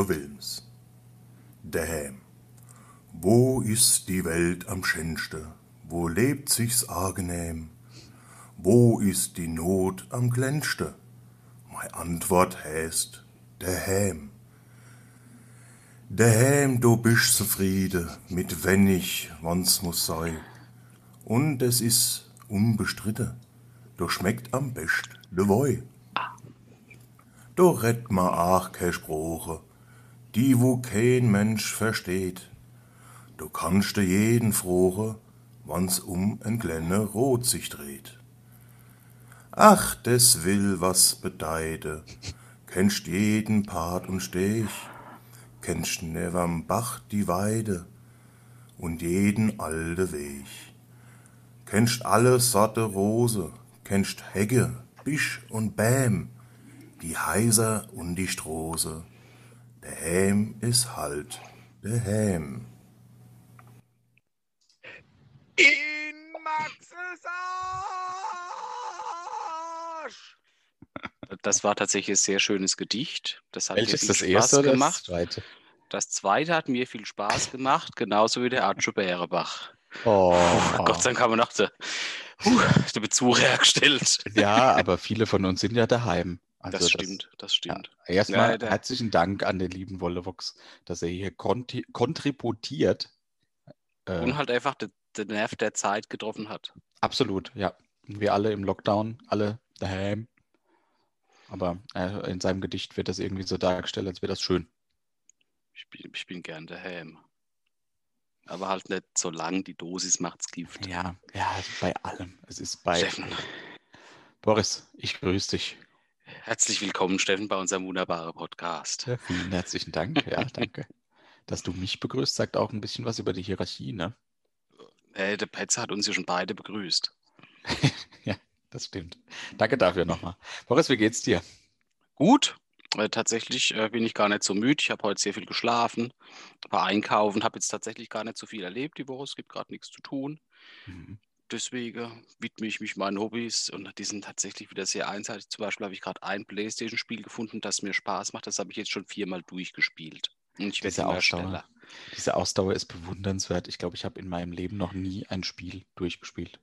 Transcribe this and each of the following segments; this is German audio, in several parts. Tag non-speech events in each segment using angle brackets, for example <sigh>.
Otto Wilms. Däm. Wo ist die Welt am schönste? Wo lebt sich's angenehm? Wo ist die Not am glänzste? Mei Antwort heißt Däm. Däm, du bist zufrieden mit wenig, wann's muss sei. Und es ist unbestritten, du schmeckt am best de Woi. Do rett ma ach ke Spruche, die wo kein Mensch versteht. Du kannst de jeden frohe, wann's um en glenne Rot sich dreht. Ach, des will was bedeide, kennst jeden Part und Stech, kennst neverm Bach die Weide und jeden alde Weg. Kennst alle Sorte Rose, kennst Hegge, Bisch und Bäm, die Heiser und die Strose. Der Häm ist halt der Häm. In Maxes Arsch! Das war tatsächlich ein sehr schönes Gedicht. Das hat Welches mir das viel erste Spaß oder das gemacht. zweite? Das zweite hat mir viel Spaß gemacht, genauso wie der Archo Bärebach. Oh, Gott sei Dank haben wir noch der, der Bezug hergestellt. Ja, aber viele von uns sind ja daheim. Also das stimmt, das stimmt. Ja, erstmal Ja, der- herzlichen Dank an den lieben Wollevox, dass er hier konti- kontributiert. Äh, Und halt einfach den, den Nerv der Zeit getroffen hat. absolut, ja. Wir alle im Lockdown, alle daheim. Aber äh, in seinem Gedicht wird das irgendwie so dargestellt, als wäre das schön. Ich bin, ich bin gern daheim. Aber halt nicht so lang, die Dosis macht's Gift. Ja, ja, bei allem. Es ist bei. Steffen. Boris, ich grüße dich. Herzlich willkommen, Steffen, bei unserem wunderbaren Podcast. Ja, vielen herzlichen Dank. Ja, <laughs> danke. Dass du mich begrüßt, sagt auch ein bisschen was über die Hierarchie, ne? Äh, der Petzer hat uns ja schon beide begrüßt. <laughs> ja, das stimmt. Danke dafür nochmal. Boris, wie geht's dir? Gut, äh, tatsächlich äh, bin ich gar nicht so müde. Ich habe heute sehr viel geschlafen, war einkaufen, habe jetzt tatsächlich gar nicht so viel erlebt die Woche. Es gibt gerade nichts zu tun. Mhm. Deswegen widme ich mich meinen Hobbys und die sind tatsächlich wieder sehr einseitig. Zum Beispiel habe ich gerade ein Playstation-Spiel gefunden, das mir Spaß macht. Das habe ich jetzt schon viermal durchgespielt. Und ich werde Diese immer Ausdauer. schneller. Diese Ausdauer ist bewundernswert. Ich glaube, ich habe in meinem Leben noch nie ein Spiel durchgespielt.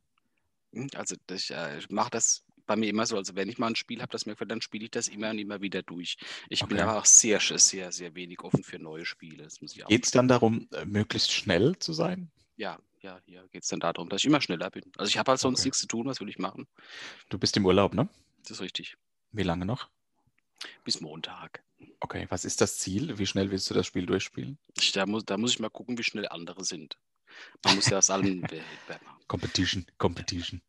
Hm, Also das, äh, ich mache das bei mir immer so. Also wenn ich mal ein Spiel habe, das mir gefällt, dann spiele ich das immer und immer wieder durch. Ich bin Okay. aber auch sehr, sehr, sehr wenig offen für neue Spiele. Ich Geht es dann darum, äh, möglichst schnell zu sein? Ja, ja, hier geht es dann darum, dass ich immer schneller bin. Also ich habe halt sonst Okay. nichts zu tun, was will ich machen? Du bist im Urlaub, ne? Das ist richtig. Wie lange noch? Bis Montag. Okay, was ist das Ziel? Wie schnell willst du das Spiel durchspielen? Ich, da, muss, da muss ich mal gucken, wie schnell andere sind. Man muss ja aus allem <laughs> Wettbewerb machen. Competition, Competition.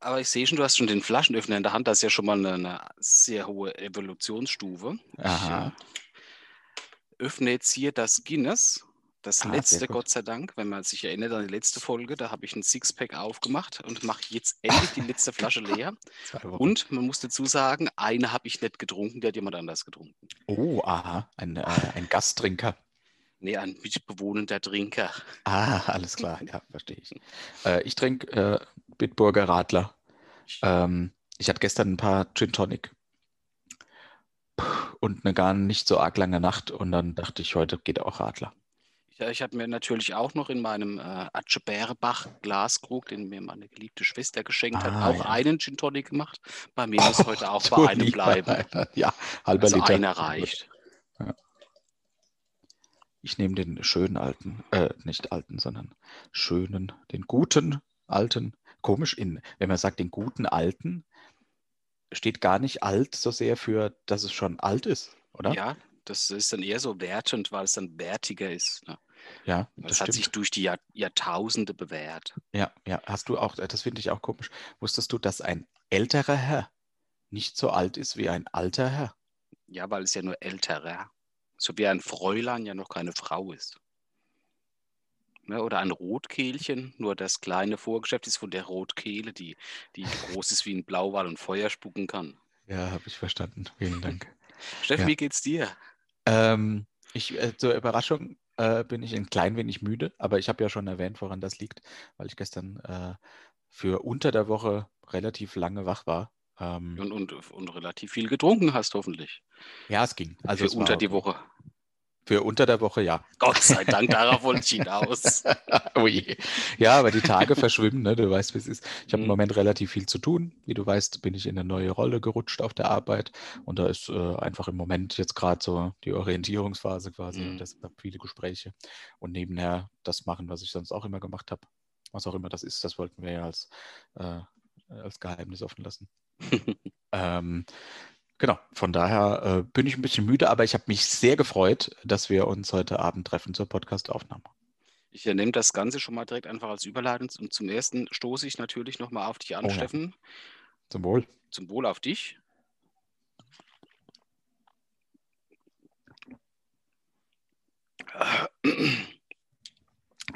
Aber ich sehe schon, du hast schon den Flaschenöffner in der Hand. Das ist ja schon mal eine, eine sehr hohe Evolutionsstufe. Aha. Ich äh, öffne jetzt hier das Guinness. Das Ah, letzte. Gott sei Dank, wenn man sich erinnert an die letzte Folge, da habe ich ein Sixpack aufgemacht und mache jetzt <laughs> endlich die letzte Flasche leer. Und man muss dazu sagen, eine habe ich nicht getrunken, die hat jemand anders getrunken. Oh, aha, ein, äh, ein Gasttrinker. Nee, ein mitbewohnender Trinker. Ah, alles klar, ja, verstehe ich. <laughs> Äh, ich trinke äh, Bitburger Radler. Ähm, ich hatte gestern ein paar Gin Tonic und eine gar nicht so arg lange Nacht und dann dachte ich, heute geht auch Radler. Ja, ich habe mir natürlich auch noch in meinem äh, Atsche Bärebach Glaskrug, den mir meine geliebte Schwester geschenkt hat, Ah, auch ja. einen Gin Tonic gemacht. Bei mir muss heute auch <laughs> bei einem bleiben. Ja, halber Also Liter. einer reicht. Ich nehme den schönen alten, äh, nicht alten, sondern schönen, den guten alten. Komisch, in, wenn man sagt den guten alten, steht gar nicht alt so sehr für, dass es schon alt ist, oder? Ja, das ist dann eher so wertend, weil es dann wertiger ist. Ne? ja Das, das hat sich durch die Jahr, Jahrtausende bewährt. Ja, ja, hast du auch, das finde ich auch komisch. Wusstest du, dass ein älterer Herr nicht so alt ist wie ein alter Herr? Ja, weil es ja nur älterer. So wie ein Fräulein ja noch keine Frau ist. Ne, oder ein Rotkehlchen, nur das kleine Vorgeschäft ist von der Rotkehle, die, die groß ist wie ein Blauwal und Feuer spucken kann. Ja, habe ich verstanden. Vielen Dank. <laughs> Steffen, Ja. wie geht's dir? Ähm, ich, äh, zur Überraschung äh, bin ich ein klein wenig müde, aber ich habe ja schon erwähnt, woran das liegt, weil ich gestern äh, für unter der Woche relativ lange wach war Ähm, Und, und, und relativ viel getrunken hast, hoffentlich. ja, es ging. Also für es unter die okay. Woche. Für unter der Woche, ja. Gott sei Dank, darauf wollte ich hinaus. <laughs> oh je. Ja, aber die Tage verschwimmen, ne? Du weißt, wie es ist. Ich habe im Mhm. Moment relativ viel zu tun. Wie du weißt, bin ich in eine neue Rolle gerutscht auf der Arbeit. Und da ist äh, einfach im Moment jetzt gerade so die Orientierungsphase quasi. Mhm. Und deshalb viele Gespräche. Und nebenher das machen, was ich sonst auch immer gemacht habe. Was auch immer das ist, das wollten wir ja als, äh, als Geheimnis offen lassen. <laughs> ähm, genau, von daher äh, bin ich ein bisschen müde, aber ich habe mich sehr gefreut, dass wir uns heute Abend treffen zur Podcastaufnahme. Ich nehme das Ganze schon mal direkt einfach als Überleitung. Und zum ersten stoße ich natürlich nochmal auf dich an, Oh ja. Steffen. Zum Wohl. Zum Wohl auf dich.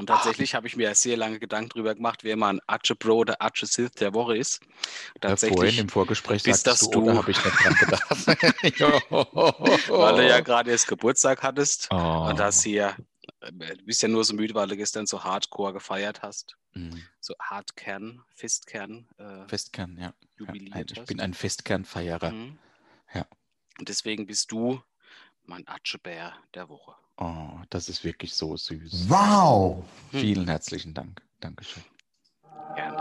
Und tatsächlich habe ich mir sehr lange Gedanken darüber gemacht, wer mal ein Arche Pro oder Arche Sith der Woche ist. Ja, vorhin Tatsächlich, im Vorgespräch bis dass du, oder du- habe ich nicht dran gedacht. <laughs> <laughs> weil du ja gerade erst Geburtstag hattest. oh. Und das hier, äh, du bist ja nur so müde, weil du gestern so Hardcore gefeiert hast. Mhm. So Hardkern, Festkern äh, Festkern, ja. ja. jubiliert Ein- Ich bin ein Festkernfeierer. Mhm. Ja. Und deswegen bist du mein Atschebär der Woche. Oh, das ist wirklich so süß. Wow! Hm. Vielen herzlichen Dank. Dankeschön. Gerne.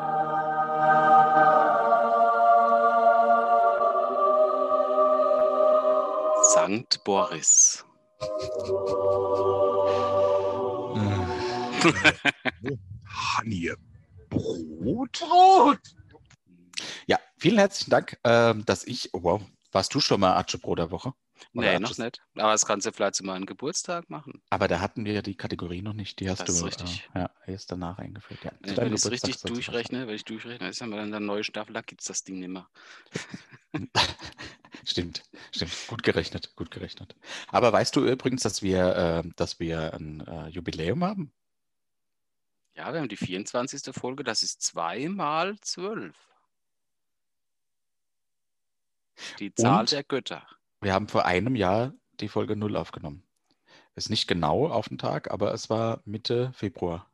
Sankt Boris. Honey, Brot? Brot! Ja, vielen herzlichen Dank, ähm, dass ich, oh, wow, warst du schon mal Arche Pro der Woche? Oder Nee, noch nicht. Aber das kannst du vielleicht zu meinem Geburtstag machen. Aber da hatten wir ja die Kategorie noch nicht. Die hast Das du richtig. Äh, ja, erst danach eingeführt. Ja, Wenn deinem ich Geburtstag richtig durchrechne, wenn ich durchrechne, ist ja mal dann eine neue Staffel, da gibt es das Ding nicht mehr. <laughs> Stimmt, stimmt. Gut gerechnet, gut gerechnet. Aber weißt du übrigens, dass wir, äh, dass wir ein äh, Jubiläum haben? Ja, wir haben die 24. Folge, das ist zweimal zwölf. Die Zahl Und? der Götter. Wir haben vor einem Jahr die Folge 0 aufgenommen. Ist nicht genau auf den Tag, aber es war Mitte Februar.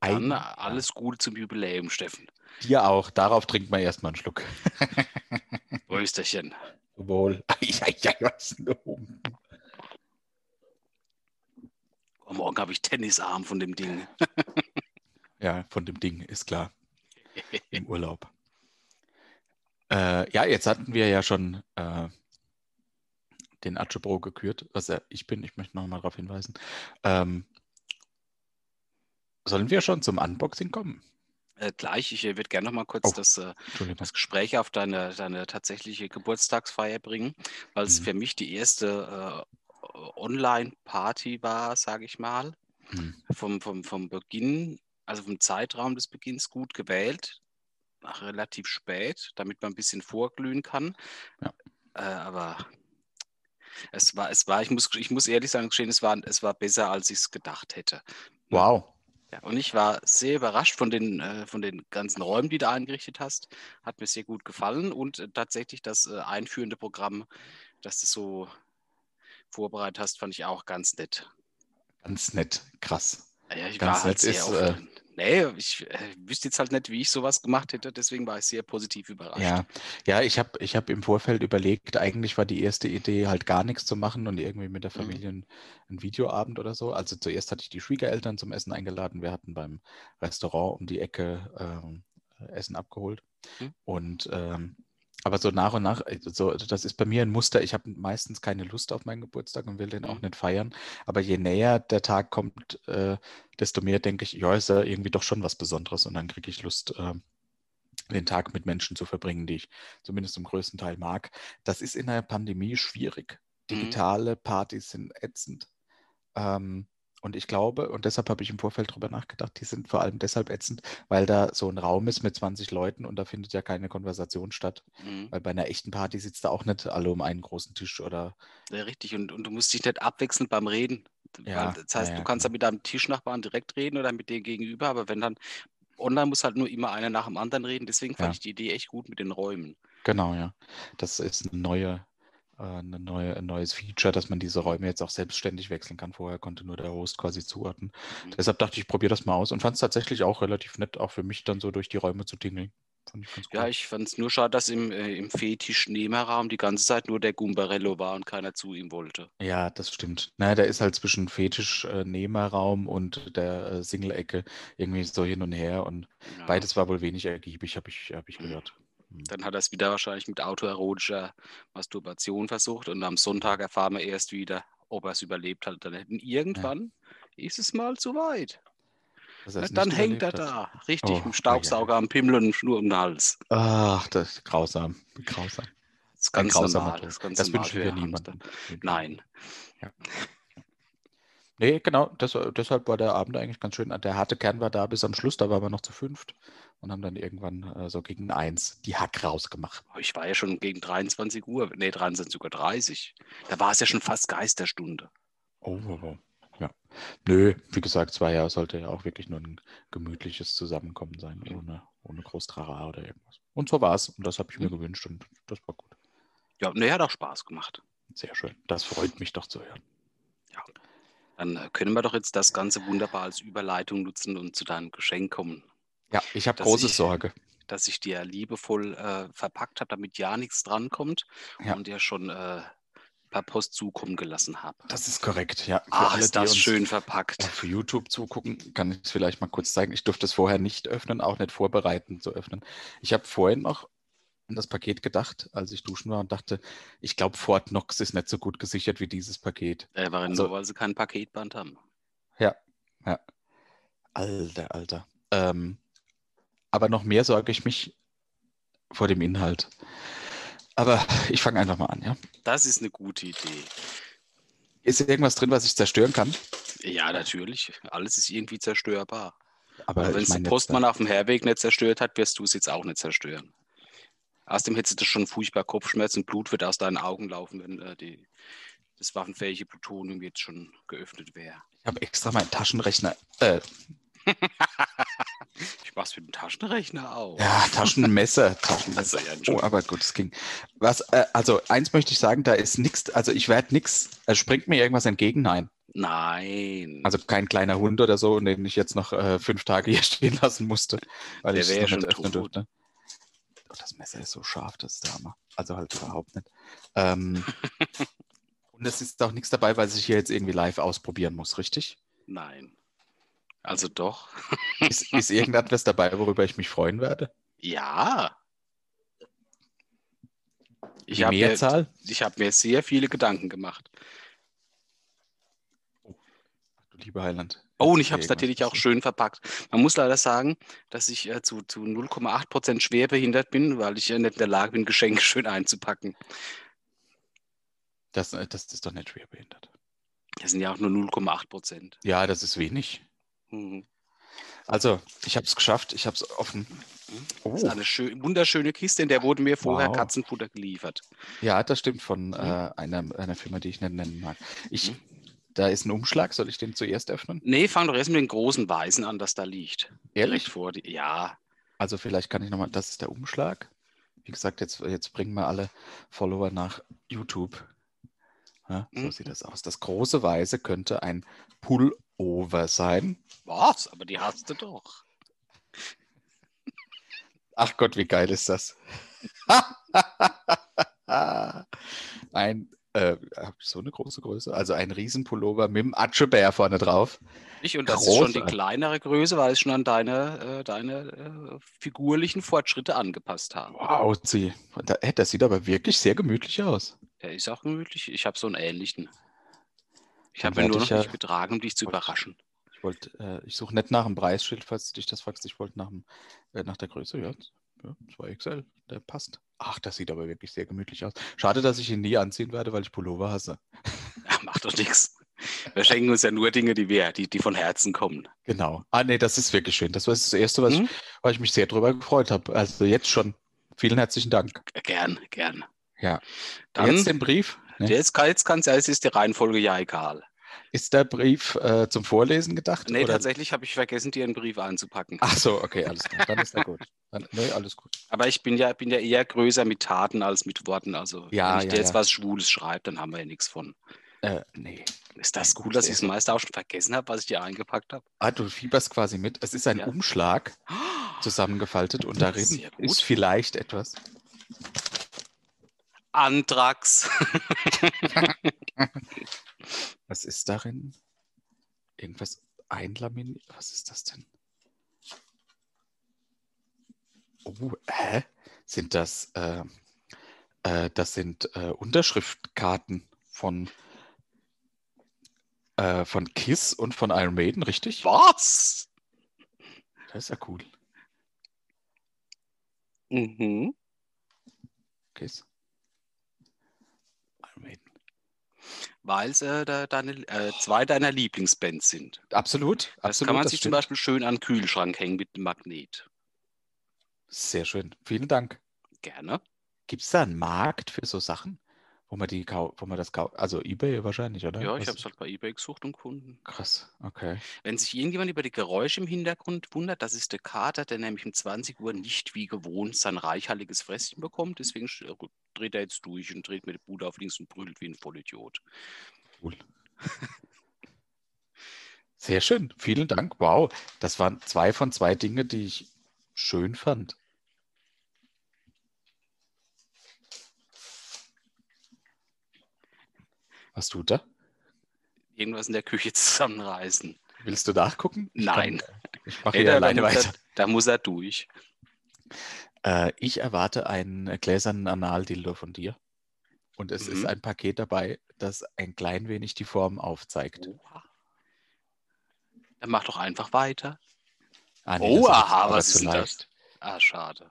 Dann Ein Jahr. alles Gute zum Jubiläum, Steffen. Dir auch. Darauf trinkt man erstmal einen Schluck. <laughs> Prösterchen. Wohl. Ja, ja, was nun? Oh, morgen habe ich Tennisarm von dem Ding. Ja, von dem Ding, ist klar. Im Urlaub. Äh, ja, jetzt hatten wir ja schon äh, den Atschebro gekürt, was ja ich bin. Ich möchte nochmal darauf hinweisen. Ähm, sollen wir schon zum Unboxing kommen? Äh, gleich, ich äh, würde gerne noch mal kurz Oh. das, äh, das Gespräch auf deine, deine tatsächliche Geburtstagsfeier bringen, weil es Mhm. für mich die erste äh, Online-Party war, sage ich mal. Hm. Vom, vom, vom Beginn, also vom Zeitraum des Beginns gut gewählt, relativ spät, damit man ein bisschen vorglühen kann. Ja. Äh, aber es war, es war, ich muss, ich muss ehrlich sagen, es war, es war besser, als ich es gedacht hätte. Wow. Ja, und ich war sehr überrascht von den, äh, von den ganzen Räumen, die du eingerichtet hast. Hat mir sehr gut gefallen und äh, tatsächlich das äh, einführende Programm, das du so vorbereitet hast, fand ich auch ganz nett. Ganz nett. Krass. Ja, ich Ganz war halt sehr ist, nee, ich äh, wüsste jetzt halt nicht, wie ich sowas gemacht hätte, deswegen war ich sehr positiv überrascht. Ja, ja, ich habe ich hab im Vorfeld überlegt, eigentlich war die erste Idee halt gar nichts zu machen und irgendwie mit der Mhm. Familie einen, einen Videoabend oder so. Also zuerst hatte ich die Schwiegereltern zum Essen eingeladen. Wir hatten beim Restaurant um die Ecke ähm, Essen abgeholt. Mhm. Und ähm, aber so nach und nach, also so, das ist bei mir ein Muster. Ich habe meistens keine Lust auf meinen Geburtstag und will den auch Mhm. nicht feiern. Aber je näher der Tag kommt, äh, desto mehr denke ich, ja, ist ja irgendwie doch schon was Besonderes und dann kriege ich Lust, ähm, den Tag mit Menschen zu verbringen, die ich zumindest zum größten Teil mag. Das ist in der Pandemie schwierig. Mhm. Digitale Partys sind ätzend. Ähm, und ich glaube, und deshalb habe ich im Vorfeld darüber nachgedacht, die sind vor allem deshalb ätzend, weil da so ein Raum ist mit 20 Leuten und da findet ja keine Konversation statt. Mhm. Weil bei einer echten Party sitzt da auch nicht alle um einen großen Tisch oder Ja, richtig. Und, und du musst dich nicht abwechseln beim Reden. Ja, das heißt, ja, ja, du kannst genau. dann mit deinem Tischnachbarn direkt reden oder mit dem gegenüber, aber wenn dann online muss halt nur immer einer nach dem anderen reden. Deswegen fand Ja. ich die Idee echt gut mit den Räumen. Genau, ja. Das ist eine neue, eine neue, ein neues Feature, dass man diese Räume jetzt auch selbstständig wechseln kann. Vorher konnte nur der Host quasi zuordnen. Mhm. Deshalb dachte ich, ich probiere das mal aus und fand es tatsächlich auch relativ nett, auch für mich dann so durch die Räume zu tingeln. Ich Ja, ich fand es nur schade, dass im, äh, im Fetisch-Nehmerraum die ganze Zeit nur der Gumbarello war und keiner zu ihm wollte. Ja, das stimmt. Naja, der ist halt zwischen Fetisch-Nehmerraum und der äh, Single-Ecke irgendwie so hin und her und Ja. beides war wohl wenig ergiebig, habe ich, hab ich gehört. Hm. Dann hat er es wieder wahrscheinlich mit autoerotischer Masturbation versucht und am Sonntag erfahren wir erst wieder, ob er es überlebt hat. Dann hätten irgendwann ist es mal zu weit. Es Dann nicht hängt er hat. da, richtig, Oh, mit dem Staubsauger am Pimmel und Schnur um den Hals. Ach, das ist grausam. Grausam. Das ist ganz normal. Das, ganz Das normal wünschen wir niemandem. Nein. Nee, genau, das, deshalb war der Abend eigentlich ganz schön. Der harte Kern war da bis am Schluss, da waren wir noch zu fünft und haben dann irgendwann äh, so gegen eins die Hack rausgemacht. Oh, Ich war ja schon gegen 23 Uhr, nee, 23 Uhr 30. Da war es ja schon fast Geisterstunde. Oh, oh, oh. Ja. Nö, wie gesagt, es war ja, sollte ja auch wirklich nur ein gemütliches Zusammenkommen sein, ohne, ohne groß Trara oder irgendwas. Und so war es. Und das habe ich mir gewünscht und das war gut. Ja, nee, hat auch Spaß gemacht. Sehr schön. Das freut mich doch zu hören. Dann äh, können wir doch jetzt das Ganze wunderbar als Überleitung nutzen und zu deinem Geschenk kommen, Ja, ich habe Dass große ich- Sorge. das ich dir liebevoll äh, verpackt habe, damit ja nichts drankommt Ja. und dir schon äh, per Post zukommen gelassen habe. Das ist korrekt, ja. Für Ach, alle, ist das schön verpackt. auf YouTube zugucken, kann ich es vielleicht mal kurz zeigen. Ich durfte es vorher nicht öffnen, auch nicht vorbereiten zu öffnen. Ich habe vorhin noch an das Paket gedacht, als ich duschen war und dachte, ich glaube, Fort Knox ist nicht so gut gesichert wie dieses Paket. Äh, weil, Also- nur weil sie kein Paketband haben. Alter, Alter. Ähm, aber noch mehr sorge ich mich vor dem Inhalt. Aber ich fange einfach mal an, ja. Das ist eine gute Idee. Ist irgendwas drin, was ich zerstören kann? Ja, natürlich. Alles ist irgendwie zerstörbar. Aber Aber wenn es der Postmann auf dem Herweg nicht zerstört hat, wirst du es jetzt auch nicht zerstören. Außerdem hättest du schon furchtbar Kopfschmerzen Blut wird aus deinen Augen laufen, wenn äh, die, das waffenfähige Plutonium jetzt schon geöffnet wäre. ich habe extra meinen Taschenrechner, äh, <laughs> Ich mach's mit dem Taschenrechner auch. ja, Taschenmesser, <laughs> Taschenmesser. Ja, Oh, aber gut, es ging. Was, äh, also eins möchte ich sagen, da ist nichts, also ich werde nichts, es springt mir irgendwas entgegen, nein. Nein. Also kein kleiner Hund oder so, den ich jetzt noch äh, fünf Tage hier <laughs> stehen lassen musste, weil Der ich es nicht schon öffnen tot. durfte. Oh, das Messer ist so scharf, das ist der Hammer. Also halt überhaupt nicht. Ähm, <laughs> und es ist auch nichts dabei, was ich hier jetzt irgendwie live ausprobieren muss, richtig? Nein. Also doch. <laughs> Ist, ist irgendetwas dabei, worüber ich mich freuen werde? Ja. Ich Die habe mir, ich hab mir sehr viele Gedanken gemacht. Du lieber Heiland. Oh, und ich habe es natürlich auch schön verpackt. Man muss leider sagen, dass ich äh, zu, zu 0,8 Prozent schwer behindert bin, weil ich ja nicht in der Lage bin, <laughs> Geschenke schön einzupacken. Das, äh, das ist doch nicht schwer behindert. Das sind ja auch nur 0,8 Prozent. Ja, das ist wenig. Mhm. Also, ich habe es geschafft, ich habe es offen. Das ist eine schön, wunderschöne Kiste, in der wurde mir vorher Wow. Katzenfutter geliefert. Ja, das stimmt von äh, einer, einer Firma, die ich nicht nennen mag. Ich, Da ist ein Umschlag, soll ich den zuerst öffnen? Nee, fang doch erst mit den großen Weißen an, das da liegt. Ehrlich? Vor die, ja, Also vielleicht kann ich nochmal, das ist der Umschlag. Wie gesagt, jetzt, jetzt bringen wir alle Follower nach YouTube. Ja, so Mhm. sieht das aus. Das große Weiße könnte ein Pullover sein. was? Aber die hast du doch. Ach Gott, wie geil ist das? <laughs> ein, äh, hab ich so eine große Größe? Also ein Riesenpullover mit dem Atschebär vorne drauf. Ich, und das ist schon die kleinere Größe, weil ich schon an deine, äh, deine äh, figurlichen Fortschritte angepasst habe. Wow, sie. Da, das sieht aber wirklich sehr gemütlich aus. Der ist auch gemütlich. Ich habe so einen ähnlichen. Ich habe ihn nur noch ja- nicht getragen, um dich zu Wollte- überraschen. Ich wollte, äh, ich suche nicht nach dem Preisschild, falls du dich das fragst. Ich wollte nach, dem, äh, nach der Größe. Ja, ja, 2XL, der passt. Ach, das sieht aber wirklich sehr gemütlich aus. Schade, dass ich ihn nie anziehen werde, weil ich Pullover hasse. Ja, macht doch nichts. Wir schenken uns ja nur Dinge, die wir, die, die von Herzen kommen. Genau. Ah, nee, das ist wirklich schön. Das war das Erste, was Mhm. ich, weil ich mich sehr drüber gefreut habe. Also jetzt schon. Vielen herzlichen Dank. Gern, gern. Ja. Dann, jetzt den Brief. Ne? jetzt, kann, jetzt kann's ja, es ist die Reihenfolge ja egal. Ist der Brief äh, zum Vorlesen gedacht? Nee, oder? tatsächlich habe ich vergessen, dir einen Brief einzupacken. Ach so, okay, alles klar. Dann ist er <laughs> gut. Dann, nee, alles gut. Aber ich bin ja, bin ja eher größer mit Taten als mit Worten. Also Ja, wenn ich ja, dir jetzt ja. was Schwules schreibe, dann haben wir ja nichts von. Äh, nee. Ist das cool, dass ich sehr das meiste auch schon vergessen habe, was ich dir eingepackt habe? Ah, du fieberst quasi mit. Es ist ein Ja. Umschlag <gasps> zusammengefaltet und darin gut. ist vielleicht etwas. Antrax. <laughs> <laughs> Was ist darin? Irgendwas einlaminiert? Was ist das denn? Oh, hä? Sind das, äh, äh, das sind äh, Unterschriftkarten von, äh, von Kiss und von Iron Maiden, richtig? Was? Das ist ja cool. Mhm. Kiss. Iron Maiden. Weil es äh, da, deine, äh, zwei deiner Lieblingsbands sind. Absolut, Das absolut. kann man das sich zum stimmt. Beispiel schön an den Kühlschrank hängen mit dem Magnet. Sehr schön. Vielen Dank. Gerne. Gibt es da einen Markt für so Sachen, wo man die wo man das kauft? Also eBay wahrscheinlich, oder? Ja, ich habe es halt bei eBay gesucht und gefunden. Krass, okay. Wenn sich irgendjemand über die Geräusche im Hintergrund wundert, das ist der Kater, der nämlich um 20 Uhr nicht wie gewohnt sein reichhaltiges Fresschen bekommt. Deswegen sch- dreht er jetzt durch und dreht mit der Bude auf links und brüllt wie ein Vollidiot. Cool. Sehr schön. Vielen Dank. Wow. Das waren zwei von zwei Dinge, die ich schön fand. Was tut da? Irgendwas in der Küche <laughs> zusammenreißen. Willst du nachgucken? Ich Nein. Kann, ich mache hier alleine weiter. er, da muss er durch. Äh, ich erwarte einen gläsernen Analdildo von dir. Und es ist Mhm. ein Paket dabei, das ein klein wenig die Form aufzeigt. Oha. Dann mach doch einfach weiter. Ah, nee, Oh, ist aber was ist denn das? Ah, schade.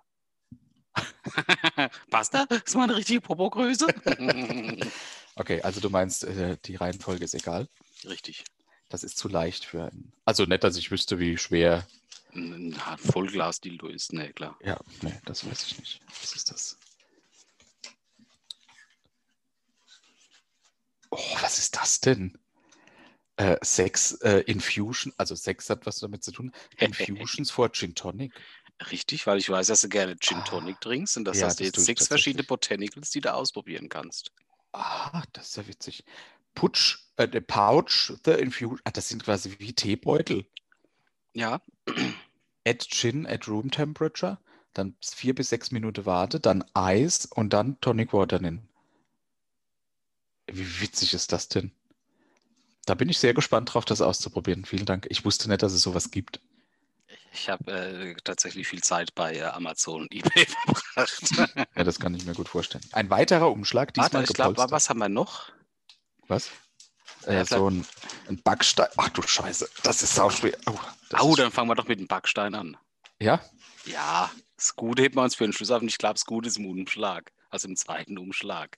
<laughs> Passt da? Ist mal eine richtige Popogröße? <laughs> Okay, also du meinst, äh, die Reihenfolge ist egal. Richtig. Das ist zu leicht für einen. Also nicht, dass ich wüsste, wie schwer. Ein Vollglas-Dildo ist, ne, klar. Ja, nee, das weiß ich nicht. Was ist das? Oh, was ist das denn? Äh, Sex äh, Infusion, also Sex hat was damit zu tun. <laughs> Infusions for Gin Tonic. Richtig, weil ich weiß, dass du gerne Gin Ah. Tonic trinkst und dass Ja, hast du das jetzt sechs verschiedene. Botanicals, die du ausprobieren kannst. Ah, das ist ja witzig. Putsch, äh, the Pouch, the Infusion. Ah, das sind quasi wie Teebeutel. Ja, Add Gin at Room Temperature, dann vier bis sechs Minuten Warte, dann Eis und dann Tonic Water nennen. Wie witzig ist das denn? Da bin ich sehr gespannt drauf, das auszuprobieren. Vielen Dank. Ich wusste nicht, dass es sowas gibt. Ich habe äh, tatsächlich viel Zeit bei äh, Amazon und <laughs> eBay verbracht. <laughs> Ja, das kann ich mir gut vorstellen. Ein weiterer Umschlag, diesmal Warte, ich glaube, was haben wir noch? Was? Ja, Äh, so ein, ein Backstein. Ach du Scheiße, das ist auch schwer. Oh, Au, dann fangen wir doch mit dem Backstein an. ja, Ja, das Gute heben wir uns für den Schluss auf und ich glaube, das Gute ist im Umschlag. Also im zweiten Umschlag.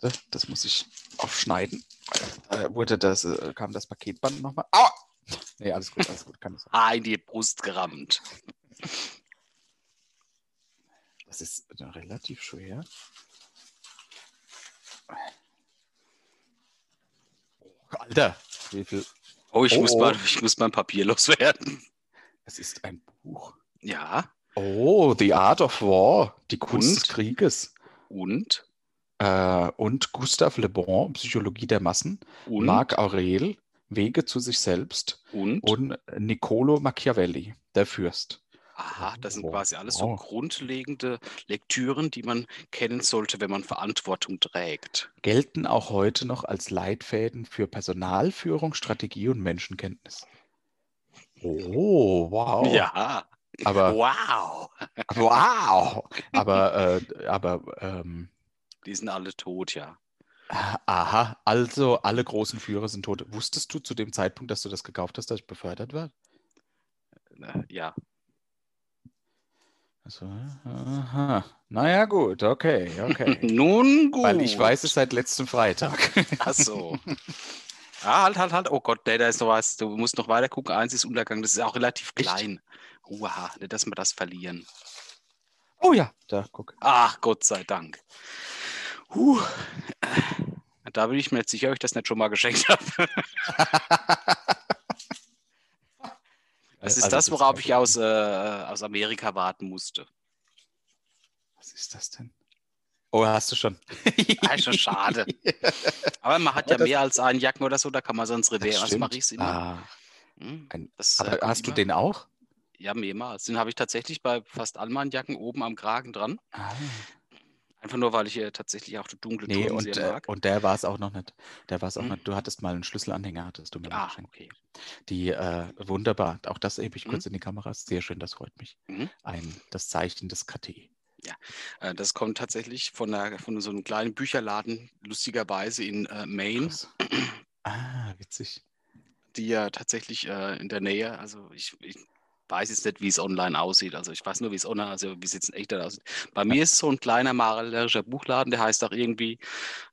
warte, das muss ich aufschneiden. Äh, wurde das, äh, kam das Paketband nochmal? Aua! Nee, alles gut, alles gut. Kann ich Ah, in die Brust gerammt. Das ist relativ schwer. Oh, Alter, wie viel? Oh, ich, Oh, muss oh. Mal, ich muss mein Papier loswerden. Es ist ein Buch. Ja, Oh, The Art of War, die Kunst des Krieges. und? Äh, und Gustave Le Bon, Psychologie der Massen. Und? Marc Aurel, Wege zu sich selbst. und? Und Niccolo Machiavelli, der Fürst. Aha, das sind Oh, quasi alles so grundlegende Lektüren, die man kennen sollte, wenn man Verantwortung trägt. Gelten auch heute noch als Leitfäden für Personalführung, Strategie und Menschenkenntnis. Oh, wow. Ja, Aber wow. wow. Aber, äh, aber ähm, Die sind alle tot, ja. Aha, also alle großen Führer sind tot. Wusstest du zu dem Zeitpunkt, dass du das gekauft hast, dass ich befördert war? Ja, Also, aha. Naja, gut, okay, okay. <laughs> nun gut. Weil ich weiß es seit letztem Freitag. <laughs> Ach so. Ah, halt, halt, halt. Oh Gott, nee, da ist noch was. Du musst noch weiter gucken. Eins ist Untergang. Das ist auch relativ klein. Uha, nicht, dass wir das verlieren. Oh ja, da, guck. Ach, Gott sei Dank. Huh. Da bin ich mir jetzt sicher, ob ich das nicht schon mal geschenkt <laughs> habe. Das ist Also, das, worauf ich aus, äh, aus Amerika warten musste. Was ist das denn? Oh, hast du schon. Ah, ist schon schade. <laughs> Aber man hat ja mehr als einen Jacken oder so, da kann man sonst Das Revers. Was stimmt. mache ich immer? Ah, Hm, ein, das, äh, aber kommt hast du immer- den auch? Ja, mehrmals. Den habe ich tatsächlich bei fast all meinen Jacken oben am Kragen dran. Ah. Einfach nur, weil ich hier tatsächlich auch die dunkle Nee, Ton und, sehr äh, mag. und der war es auch noch nicht. Der war es auch Hm. nicht. Du hattest mal einen Schlüsselanhänger, hattest du mir Ah, geschenkt. okay. Die äh, wunderbar. Auch das hebe ich Mhm. kurz in die Kamera. Sehr schön, das freut mich. Mhm. Ein, das Zeichen des KT. Äh, das kommt tatsächlich von, einer, von so einem kleinen Bücherladen, lustigerweise in äh, Maine, Krass. Ah, witzig. die ja tatsächlich äh, in der Nähe, also ich, ich weiß jetzt nicht, wie es online aussieht. Also ich weiß nur, wie es online, also wie es jetzt in aussieht. Bei mir ist so ein kleiner malerischer Buchladen, der heißt auch irgendwie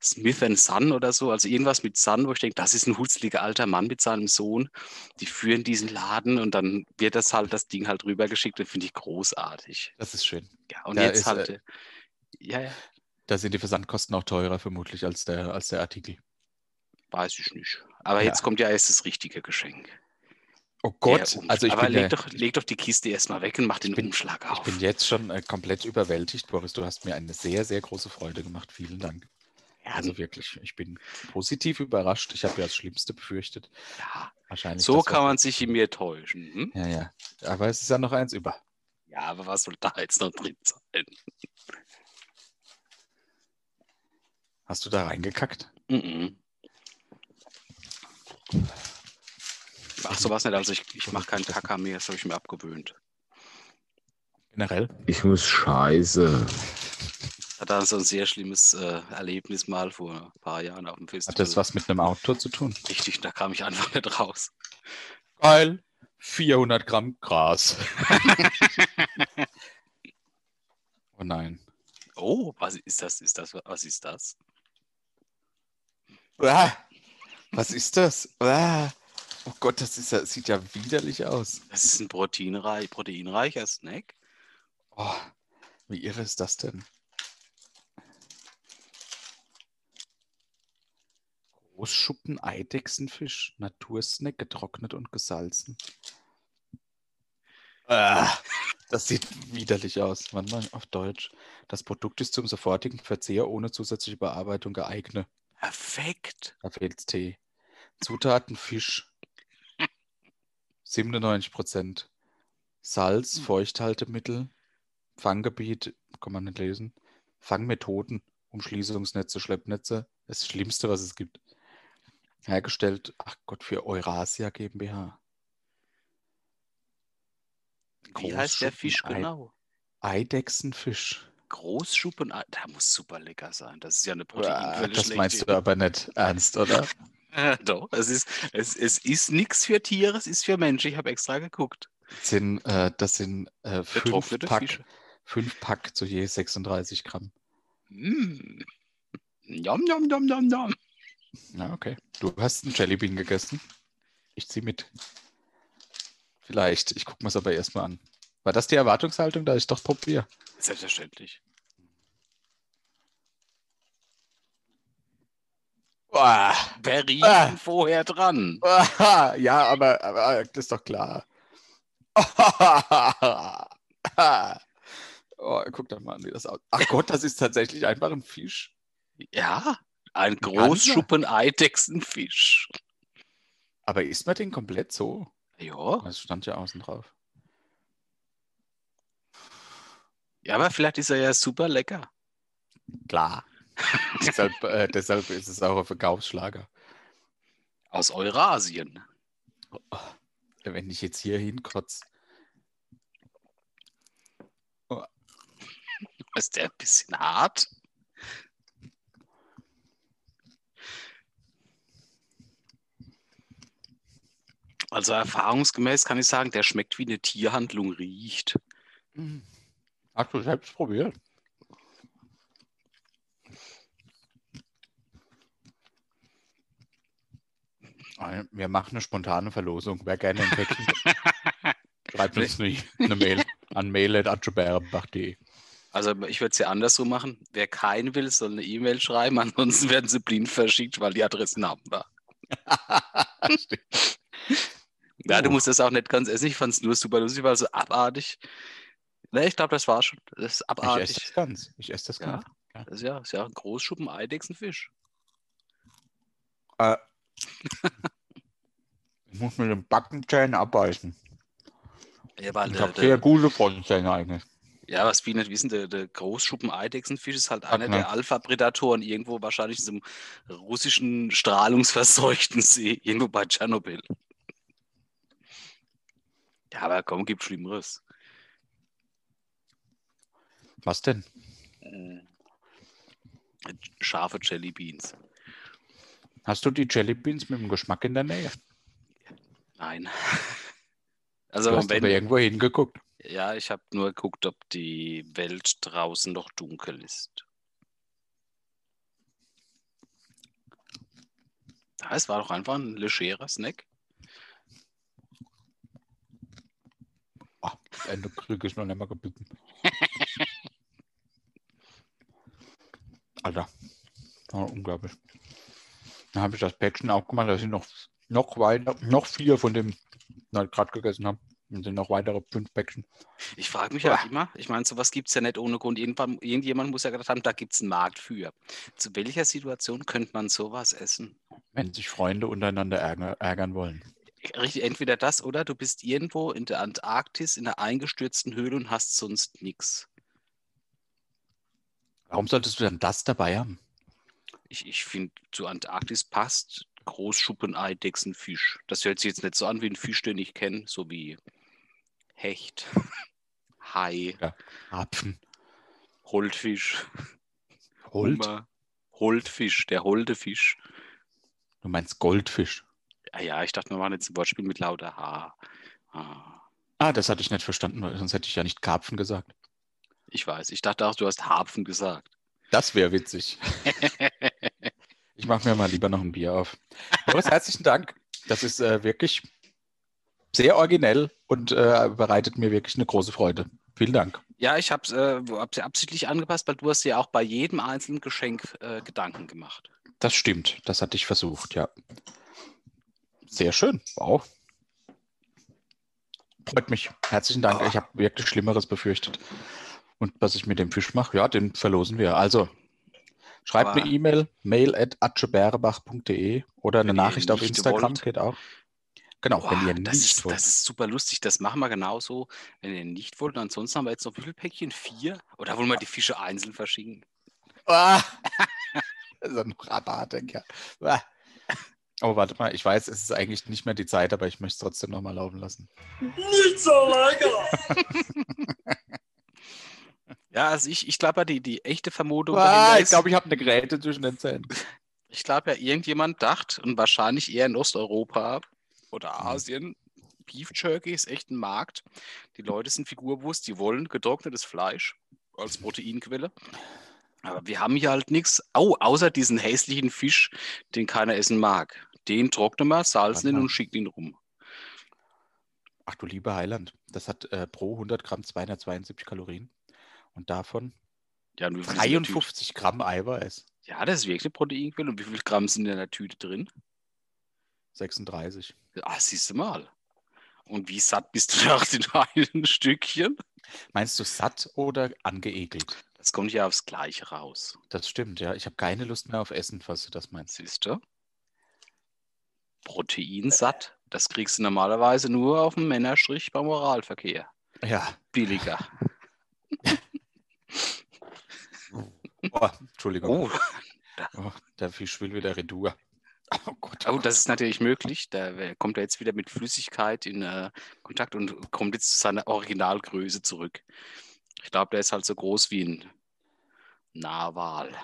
Smith Son oder so, also irgendwas mit Son, wo ich denke, das ist ein hutzliger alter Mann mit seinem Sohn. Die führen diesen Laden und dann wird das halt, das Ding halt rübergeschickt und finde ich großartig. Das ist schön. Ja, und Da jetzt ist, halt, äh, äh, ja, ja, Da sind die Versandkosten auch teurer vermutlich als der, als der Artikel. weiß ich nicht. Aber Ja. jetzt kommt ja erst das richtige Geschenk. Oh Gott, also ich Aber bin, leg, ja, doch, leg doch die Kiste erstmal weg und mach den bin- Umschlag ich auf. bin jetzt schon äh, komplett überwältigt, Boris. Du hast mir eine sehr, sehr große Freude gemacht. Vielen Dank. ja, Also wirklich, ich bin positiv überrascht. Ich habe ja das Schlimmste befürchtet. ja, Wahrscheinlich. so kann man sich in mir täuschen. Hm? Ja, ja. Aber es ist ja noch eins über. Ja, aber was soll da jetzt noch drin sein? Hast du da reingekackt? Mhm. Ach, sowas nicht. Also ich, ich mache keinen Kacker mehr, das habe ich mir abgewöhnt. Generell? Ich muss scheiße. Hat da so ein sehr schlimmes äh, Erlebnis mal vor ein paar Jahren auf dem Hat Festival. das was mit einem Auto zu tun? Richtig, da kam ich einfach nicht raus. Geil. 400 Gramm Gras. <laughs> oh nein. Oh, was ist das? Ist das was ist das? Ah, was ist das? Ah. Oh Gott, das ist ja, sieht ja widerlich aus. Das ist ein proteinreich, proteinreicher Snack. Oh, wie irre ist das denn? Großschuppen Eidechsenfisch, Natursnack, getrocknet und gesalzen. Ah, das sieht widerlich aus. Wann mal auf Deutsch? Das Produkt ist zum sofortigen Verzehr ohne zusätzliche Bearbeitung geeignet. Perfekt. Da fehlt's Tee. Zutaten Fisch. 97%. Salz, Feuchthaltemittel, Fanggebiet, kann man nicht lesen. Fangmethoden, Umschließungsnetze, Schleppnetze. Das Schlimmste, was es gibt. Hergestellt, ach Gott, für Eurasia GmbH. Wie heißt der Fisch genau? Eidechsenfisch. Großschuppen, der muss super lecker sein. Das ist ja eine Ah, Proteinquelle Das meinst du aber nicht ernst, oder? <laughs> <laughs> Doch, es ist, es, es ist nichts für Tiere, es ist für Menschen. Ich habe extra geguckt. Das sind, äh, das sind äh, fünf, Pack, Fische. fünf Pack zu je 36 Gramm. Mm. Yum, yum, yum, yum, yum. Ja, okay. Du hast einen Jellybean gegessen. Ich zieh mit. Vielleicht. Ich gucke mir es aber erstmal an. War das die Erwartungshaltung, da ich doch probiere? Selbstverständlich. Boah. Wer riecht Ah. denn vorher dran? Aha, ja, aber, aber das ist doch klar. <laughs> oh, guck doch mal an, wie das aussieht. Ach Gott, das ist tatsächlich einfach ein Fisch. Ja, ein ganzer? Großschuppen Eidechsenfisch. Aber isst man den komplett so? Ja, Das stand ja außen drauf. ja, aber vielleicht ist er ja super lecker. Klar. <laughs> deshalb, äh, deshalb ist es auch ein Verkaufsschlager. Aus Eurasien. Wenn ich jetzt hier hinkotze. Ist der ein bisschen hart? Also erfahrungsgemäß kann ich sagen, der schmeckt wie eine Tierhandlung riecht. Hast du selbst probiert? Wir machen eine spontane Verlosung. Wer gerne ein Päckchen <laughs> schreibt uns eine, eine Mail <laughs> an mail.atscheberenbach.de. Also ich würde es ja andersrum machen. Wer keinen will, soll eine E-Mail schreiben. Ansonsten werden sie blind verschickt, weil die Adressen haben wir. <laughs> Ja, du Uh. musst das auch nicht ganz essen. Ich fand es nur super lustig, weil so abartig. Ne, ich glaube, das war schon. Das ist Ich esse abartig. das ganz. Ich esse das Ja. ganz. Ja. Das ist ja, ist ja ein Großschuppen-Eidechsenfisch. Äh, ich muss mit den Backenzähnen abbeißen. Ja, Ich der, habe sehr der, gute Frontzähne eigentlich. ja, was viele nicht wissen, der, der Großschuppen-Eidechsenfisch ist halt einer der ne- Alpha-Prädatoren irgendwo wahrscheinlich in einem russischen strahlungsverseuchten <laughs> See, irgendwo bei Tschernobyl. Ja, aber komm, gibt Schlimmeres. Was denn? Scharfe Jellybeans. Hast du die Jellybeans mit dem Geschmack in der Nähe? Nein. <laughs> Du Also, hast wenn, aber irgendwo hingeguckt. ja, ich habe nur geguckt, ob die Welt draußen noch dunkel ist. Ja, es war doch einfach ein legerer Snack. Das Ende kriege ich noch nicht mal gebissen. <laughs> Alter, oh, unglaublich. Dann habe ich das Päckchen auch gemacht, da sind noch, noch weiter, noch vier von dem, die ich gerade gegessen habe. Und sind noch weitere fünf Päckchen. Ich frage mich halt immer, ich meine, sowas gibt es ja nicht ohne Grund. Irgendwann, irgendjemand muss ja gedacht haben, da gibt es einen Markt für. Zu welcher Situation könnte man sowas essen? Wenn sich Freunde untereinander ärger, ärgern wollen. Richtig, entweder das oder du bist irgendwo in der Antarktis in einer eingestürzten Höhle und hast sonst nichts. Warum solltest du dann das dabei haben? Ich, ich finde, zu Antarktis passt Großschuppen-Eidechsenfisch. Das hört sich jetzt nicht so an wie ein Fisch, den ich kenne, so wie Hecht, <laughs> Hai, Apfen, Holdfisch, Holt. Hummer, Holdfisch, der Holdefisch. Du meinst Goldfisch. Ja, ja, ich dachte, wir machen jetzt ein Wortspiel mit lauter H. Ah, Ah, das hatte ich nicht verstanden, weil sonst hätte ich ja nicht Karpfen gesagt. ich weiß, ich dachte auch, du hast Harpfen gesagt. Das wäre witzig. <laughs> Ich mache mir mal lieber noch ein Bier auf. Boris, herzlichen Dank. Das ist äh, wirklich sehr originell und äh, bereitet mir wirklich eine große Freude. Vielen Dank. Ja, ich habe es äh, hab sie absichtlich angepasst, weil du hast ja auch bei jedem einzelnen Geschenk äh, Gedanken gemacht. Das stimmt. Das hatte ich versucht, ja. Sehr schön. Wow. Freut mich. Herzlichen Dank. Ich habe wirklich Schlimmeres befürchtet. Und was ich mit dem Fisch mache, ja, den verlosen wir. Also, schreibt Aber- eine E-Mail, mail at oder eine Nachricht auf Instagram wollt. geht auch. Genau, Boah, wenn ihr das, nicht ist, wollt. das ist super lustig. Das machen wir genauso, wenn ihr nicht wollt. Und ansonsten haben wir jetzt noch wie viele Päckchen? Vier? Oder wollen wir die Fische einzeln verschicken? Ah! <laughs> Das ist ein Rabatdenker. Ah. Oh, warte mal, ich weiß, es ist eigentlich nicht mehr die Zeit, aber ich möchte es trotzdem nochmal laufen lassen. Nicht so lange! <laughs> Ja, also ich, ich glaube ja, die, die echte Vermutung Ah, ich glaube, ich habe eine Gräte zwischen den Zähnen. ich glaube ja, irgendjemand dacht, und wahrscheinlich eher in Osteuropa oder Mhm. Asien, Beef Jerky ist echt ein Markt. Die Leute sind figurbewusst, die wollen getrocknetes Fleisch als Proteinquelle. Aber wir haben hier halt nichts, oh, außer diesen hässlichen Fisch, den keiner essen mag. Den trocknen wir, salzen ihn und schicken ihn rum. Ach du lieber Heiland, das hat äh, pro 100 Gramm 272 Kalorien und davon Ja, und wie viel sind in der Tüte? 53 Gramm Eiweiß. Ja, das ist wirklich eine Proteinquelle. Und wie viel Gramm sind in der Tüte drin? 36. Ah, siehst du mal. Und wie satt bist du <laughs> nach den einen Stückchen? Meinst du satt oder angeekelt? Das kommt ja aufs Gleiche raus. Das stimmt, ja. Ich habe keine Lust mehr auf Essen, falls du das meinst. Siehst du? Proteinsatt, das kriegst du normalerweise nur auf dem Männerstrich beim Oralverkehr. Ja, Billiger. <laughs> oh, Entschuldigung. Oh, <laughs> Oh, der Fisch will wieder Retour. Oh Gott. oh, das ist natürlich möglich. Da kommt er jetzt wieder mit Flüssigkeit in äh, Kontakt und kommt jetzt zu seiner Originalgröße zurück. Ich glaube, der ist halt so groß wie ein Narwal.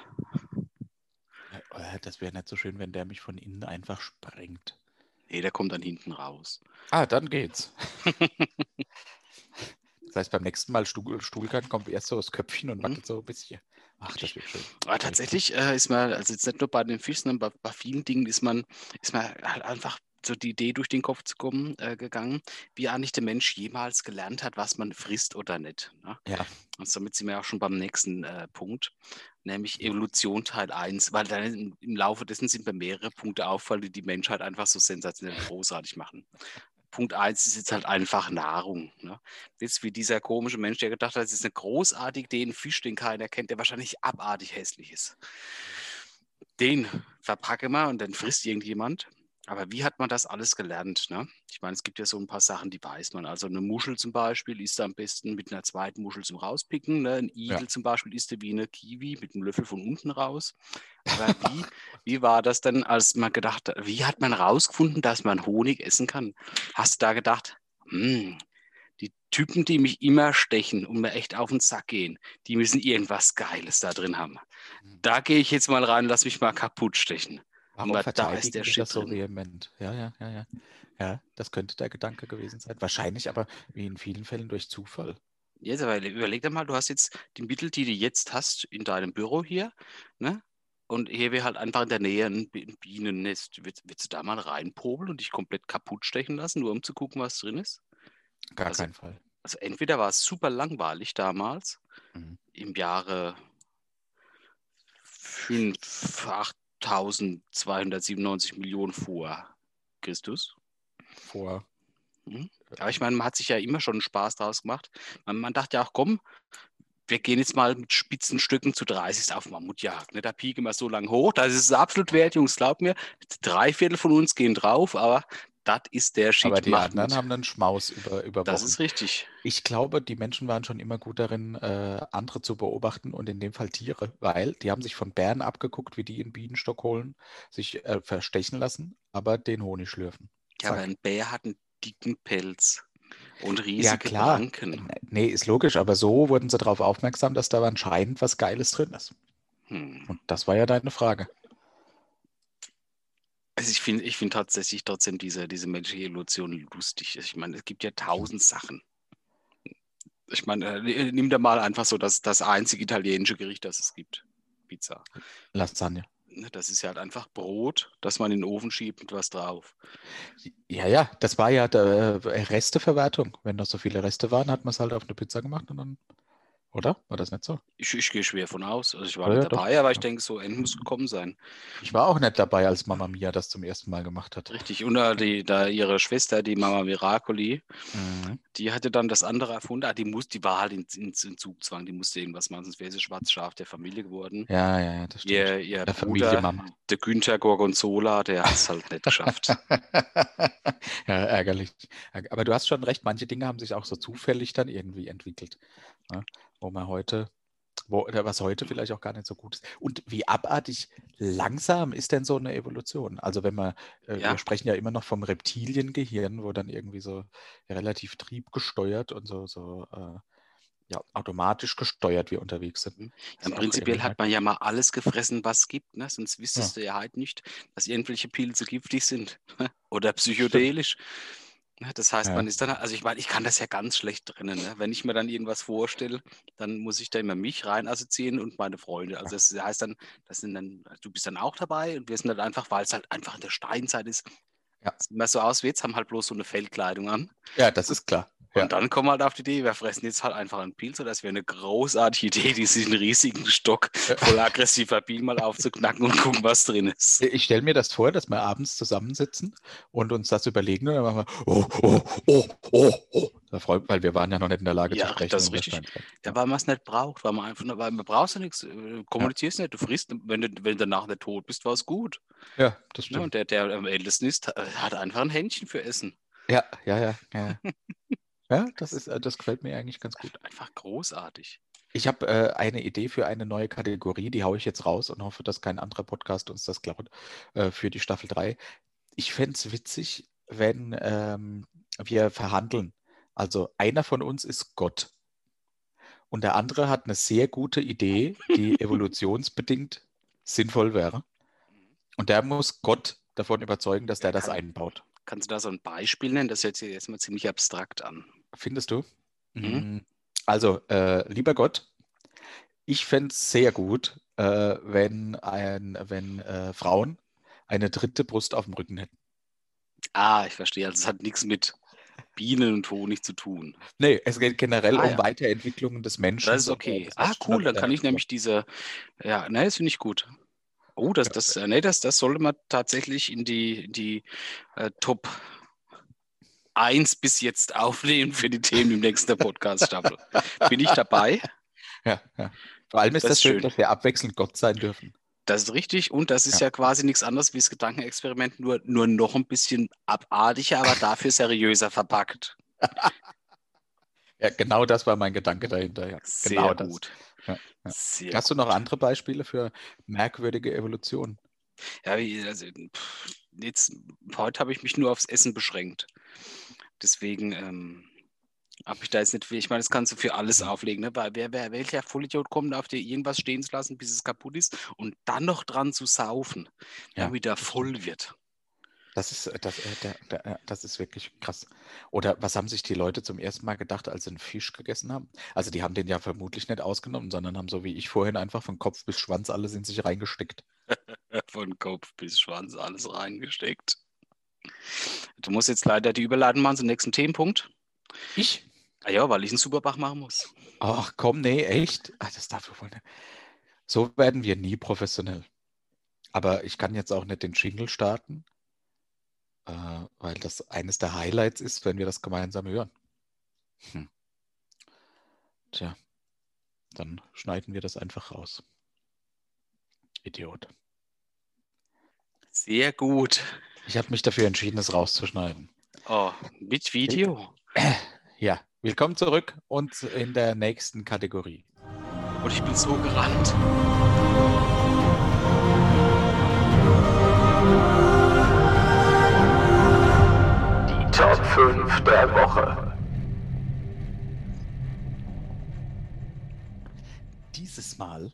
Äh, Das wäre nicht so schön, wenn der mich von innen einfach sprengt. Nee, der kommt dann hinten raus. Ah, dann geht's. <laughs> Das heißt, beim nächsten Mal Stuhl, Stuhlgang kommt erst so das Köpfchen und wackelt so ein bisschen. Ach, das wird schön. Aber tatsächlich äh, ist man, also jetzt nicht nur bei den Fischen, sondern bei, bei vielen Dingen ist man, ist man halt einfach so die Idee durch den Kopf zu kommen, äh, gegangen, wie eigentlich der Mensch jemals gelernt hat, was man frisst oder nicht. Ne? Ja, Und damit sind wir auch schon beim nächsten äh, Punkt, nämlich Evolution Teil 1, weil dann im, im Laufe dessen sind mir mehrere Punkte auffallen, die die Menschheit einfach so sensationell großartig machen. Punkt 1 ist jetzt halt einfach Nahrung. Ne? Jetzt wie dieser komische Mensch, der gedacht hat, es ist eine großartige Idee, ein Fisch, den keiner kennt, der wahrscheinlich abartig hässlich ist. Den verpacke mal und dann frisst irgendjemand. Aber wie hat man das alles gelernt? Ne? Ich meine, es gibt ja so ein paar Sachen, die weiß man. Also eine Muschel zum Beispiel isst du am besten mit einer zweiten Muschel zum Rauspicken. Ne? Ein Igel Ja. zum Beispiel isst du wie eine Kiwi mit einem Löffel von unten raus. Aber <laughs> wie, wie war das denn, als man gedacht hat, wie hat man rausgefunden, dass man Honig essen kann? Hast du da gedacht, hm, die Typen, die mich immer stechen und mir echt auf den Sack gehen, die müssen irgendwas Geiles da drin haben. Mhm. Da gehe ich jetzt mal rein, lass mich mal kaputt stechen. Warum Aber da ist der Shit das so vehement? Ja, ja, ja, ja. Ja, das könnte der Gedanke gewesen sein. Wahrscheinlich aber wie in vielen Fällen durch Zufall. Jetzt aber überleg dir mal, du hast jetzt die Mittel, die du jetzt hast in deinem Büro hier, ne? Und hier wäre halt einfach in der Nähe ein Bi- ein Bienennest. Willst, willst du da mal reinpobeln und dich komplett kaputt stechen lassen, nur um zu gucken, was drin ist? Gar Also- kein Fall. Also entweder war es super langweilig damals, Mhm. im Jahre 5, 8297 Millionen vor Christus. Vor. Aber ich meine, man hat sich ja immer schon Spaß draus gemacht. Man, man dachte ja auch, komm, wir gehen jetzt mal mit spitzen Stücken zu 30 auf Mammutjagd. Ne? Da pieken wir so lang hoch. Das ist absolut wert, Jungs, glaub mir. Drei Viertel von uns gehen drauf, aber das ist der Shit. Aber die Macht anderen mit. haben einen Schmaus über, über Das Wochen. ist richtig. Ich glaube, die Menschen waren schon immer gut darin, äh, andere zu beobachten und in dem Fall Tiere, weil die haben sich von Bären abgeguckt, wie die in Bienenstock holen, sich äh, verstechen lassen, aber den Honig schlürfen. Ja, aber Zack. ein Bär hat einen dicken Pelz und riesige Ja, klar. Pranken. Nee, ist logisch, aber so wurden sie darauf aufmerksam, dass da anscheinend was Geiles drin ist. Hm. Und das war ja deine Frage. Also ich finde ich find tatsächlich trotzdem diese, diese menschliche Evolution lustig. Ich meine, es gibt ja tausend Sachen. Ich meine, äh, nimm da mal einfach so das, das einzige italienische Gericht, das es gibt. Pizza. Lasagne. Ne, Das ist ja halt einfach Brot, das man in den Ofen schiebt mit was drauf. Ja, ja, das war ja der, äh, Resteverwertung. Wenn noch so viele Reste waren, hat man es halt auf eine Pizza gemacht und dann, oder? War das nicht so? Ich, ich gehe schwer von aus. Also ich war Ja, nicht ja, doch. dabei, aber ich Ja. denke, so Ende muss gekommen sein. Ich war auch nicht dabei, als Mama Mia das zum ersten Mal gemacht hat. Richtig. Und da, die, da ihre Schwester, die Mama Miracoli, Mhm. die hatte dann das andere erfunden. Ah, die, muss, die war halt in, in, in Zugzwang, die musste irgendwas machen, sonst wäre sie Schwarzschaf der Familie geworden. Ja, ja, ja, das stimmt. Ihr, ihr Der Bruder, Familienmama. der Günther Gorgonzola, der hat es halt nicht geschafft. <laughs> ja, ärgerlich. Aber du hast schon recht, manche Dinge haben sich auch so zufällig dann irgendwie entwickelt. Ne? Wo man heute, wo, was heute vielleicht auch gar nicht so gut ist. Und wie abartig langsam ist denn so eine Evolution? Also wenn man, äh, Ja. wir sprechen ja immer noch vom Reptiliengehirn, wo dann irgendwie so relativ triebgesteuert und so, so äh, ja, automatisch gesteuert wir unterwegs sind. Mhm. Ja, auch prinzipiell irgendwie hat man ja mal alles gefressen, was es gibt. Ne? Sonst wüsstest du ja halt nicht, dass irgendwelche Pilze giftig sind <laughs> oder psychedelisch. Ne? Das heißt, Ja. man ist dann, also ich meine, ich kann das ja ganz schlecht trennen. Ne? Wenn ich mir dann irgendwas vorstelle, dann muss ich da immer mich rein assoziieren und meine Freunde. Also das heißt dann, das sind dann, du bist dann auch dabei und wir sind dann einfach, weil es halt einfach in der Steinzeit ist, Ja. sieht immer so aus wie jetzt, haben halt bloß so eine Feldkleidung an. Ja, das ist klar. Ja. Und dann kommen wir halt auf die Idee, wir fressen jetzt halt einfach einen Pilz. Und das wäre eine großartige Idee, <laughs> diesen riesigen Stock voll aggressiver Bienen mal aufzuknacken und gucken, was drin ist. Ich stelle mir das vor, dass wir abends zusammensitzen und uns das überlegen und dann machen wir, oh, oh, oh, oh, oh. Da freut, weil wir waren ja noch nicht in der Lage Ja, zu sprechen. das ist richtig. Ja, weil man es nicht braucht, weil man einfach nur, weil man brauchst ja nichts, äh, kommunizierst nicht, du frisst, wenn du, wenn du danach nicht tot bist, war es gut. Ja, das Ne? stimmt. Und der, der am ältesten ist, äh, hat einfach ein Händchen für Essen. Ja, ja, ja. Ja, <laughs> ja das, ist, äh, das gefällt mir eigentlich ganz gut. Einfach großartig. Ich habe äh, eine Idee für eine neue Kategorie, die haue ich jetzt raus und hoffe, dass kein anderer Podcast uns das klaut äh, für die Staffel 3. Ich fände es witzig, wenn ähm, wir verhandeln. Also einer von uns ist Gott und der andere hat eine sehr gute Idee, die <laughs> evolutionsbedingt sinnvoll wäre. Und der muss Gott davon überzeugen, dass der das einbaut. Kannst du da so ein Beispiel nennen? Das hört sich jetzt mal ziemlich abstrakt an. Findest du? Mhm. Mm, Also, äh, lieber Gott, ich fände es sehr gut, äh, wenn, ein, wenn äh, Frauen eine dritte Brust auf dem Rücken hätten. Ah, ich verstehe. Also es hat nichts mit Bienen und Honig zu tun. Nee, es geht generell Ah, um ja. Weiterentwicklungen des Menschen. Das ist äh, okay. des Ah, cool, dann kann der ich nämlich diese, ja, ne, das finde ich gut. Oh, das, das, äh, nee, das, das sollte man tatsächlich in die, in die äh, Top eins bis jetzt aufnehmen für die Themen im nächsten Podcast-Staffel. Bin ich dabei? Ja, ja. Vor allem ist Das das, schön, schön. dass wir abwechselnd Gott sein dürfen. Das ist richtig und das ist ja, Ja. quasi nichts anderes wie das Gedankenexperiment, nur, nur noch ein bisschen abartiger, aber dafür seriöser verpackt. <laughs> Ja, genau das war mein Gedanke dahinter. Ja. Sehr genau gut. Ja. Sehr Hast du gut. noch andere Beispiele für merkwürdige Evolution? Ja, also, pff, jetzt, heute habe ich mich nur aufs Essen beschränkt. Deswegen ähm, habe ich da jetzt nicht viel. Ich meine, das kannst du für alles auflegen. Ne? Weil wer, wer, welcher Vollidiot kommt auf dir irgendwas stehen zu lassen, bis es kaputt ist und dann noch dran zu saufen, Ja, damit er voll wird. Das ist, äh, das, äh, der, der, äh, das ist wirklich krass. Oder was haben sich die Leute zum ersten Mal gedacht, als sie einen Fisch gegessen haben? Also die haben den ja vermutlich nicht ausgenommen, sondern haben so wie ich vorhin einfach von Kopf bis Schwanz alles in sich reingesteckt. <laughs> Von Kopf bis Schwanz alles reingesteckt. Du musst jetzt leider die Überleitung machen zum nächsten Themenpunkt. Ich? Ah ja, weil ich einen Superbach machen muss. Ach komm, nee, echt? Ach, das darf ich wohl nicht. So werden wir nie professionell. Aber ich kann jetzt auch nicht den Jingle starten, äh, weil das eines der Highlights ist, wenn wir das gemeinsam hören. Hm. Tja, dann schneiden wir das einfach raus. Idiot. Sehr gut. Ich habe mich dafür entschieden, es rauszuschneiden. Oh, mit Video. <clears throat> Ja, willkommen zurück und in der nächsten Kategorie. Und ich bin so gerannt. Die Top 5 der Woche. Dieses Mal,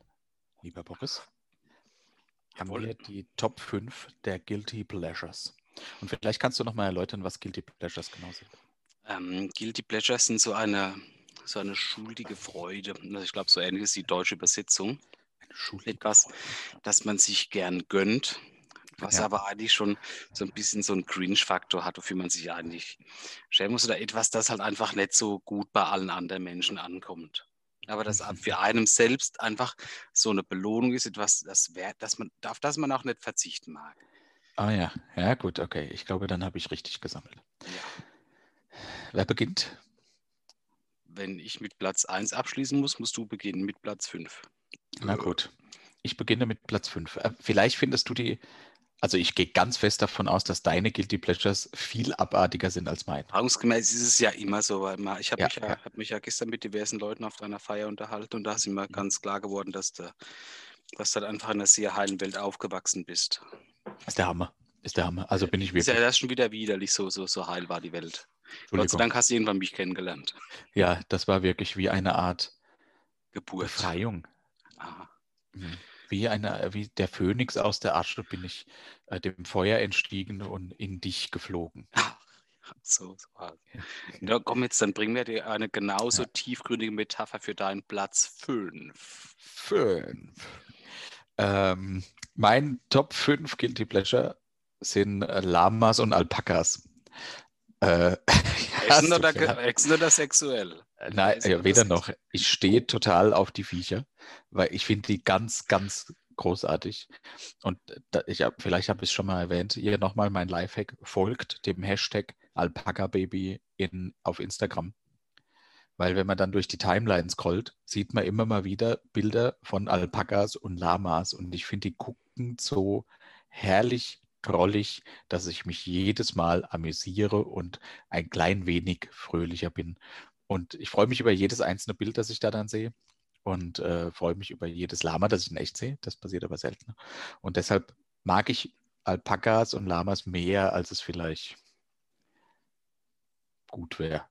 lieber Boris, haben Jawohl. wir die Top 5 der Guilty Pleasures. Und vielleicht kannst du noch mal erläutern, was Guilty Pleasures genau sind. Ähm, Guilty Pleasures sind so eine, so eine schuldige Freude. Also ich glaube, so ähnlich ist die deutsche Übersetzung. Eine. Etwas, das man sich gern gönnt, was Ja. aber eigentlich schon so ein bisschen so einen Cringe-Faktor hat, wofür man sich eigentlich schämen muss. Oder etwas, das halt einfach nicht so gut bei allen anderen Menschen ankommt. Aber das für einem selbst einfach so eine Belohnung ist, etwas, das wert, dass man, auf das man auch nicht verzichten mag. Ah ja, ja gut, okay. Ich glaube, dann habe ich richtig gesammelt. Ja. Wer beginnt? Wenn ich mit Platz 1 abschließen muss, musst du beginnen mit Platz 5. Na gut. Ich beginne mit Platz 5. Vielleicht findest du die, also ich gehe ganz fest davon aus, dass deine Guilty Pleasures viel abartiger sind als meine. Erfahrungsgemäß ist es ja immer so, weil man, ich habe Ja, mich, ja, ja. hab mich ja gestern mit diversen Leuten auf einer Feier unterhalten und da ist mir ganz klar geworden, dass du, dass du halt einfach in einer sehr heilen Welt aufgewachsen bist. Ist der Hammer. Ist der Hammer. Also bin ich Ist ja wirklich. das schon wieder widerlich, so, so, so heil war die Welt. Gott sei. Dank hast du irgendwann mich kennengelernt. Ja, das war wirklich wie eine Art Geburt. Befreiung. Aha. Mhm. Wie, eine, wie der Phönix aus der Asche bin ich äh, dem Feuer entstiegen und in dich geflogen. <laughs> So, so. Ja, komm jetzt, dann bring mir dir eine genauso tiefgründige Metapher für deinen Platz 5. Fünf. Ähm, mein Top 5 Guilty Pleasure sind äh, Lamas und Alpakas. Äh, <laughs> du oder, Essen oder sexuell? Äh, Nein, ja, weder noch. Ich stehe total auf die Viecher, weil ich finde die ganz, ganz großartig. Und da, ich hab, vielleicht habe ich es schon mal erwähnt, hier nochmal mein Lifehack, folgt dem Hashtag Alpaka-Baby in, auf Instagram. Weil wenn man dann durch die Timeline scrollt, sieht man immer mal wieder Bilder von Alpakas und Lamas. Und ich finde, die gucken so herrlich drollig, dass ich mich jedes Mal amüsiere und ein klein wenig fröhlicher bin. Und ich freue mich über jedes einzelne Bild, das ich da dann sehe. Und äh, freue mich über jedes Lama, das ich in echt sehe. Das passiert aber selten. Und deshalb mag ich Alpakas und Lamas mehr, als es vielleicht gut wäre.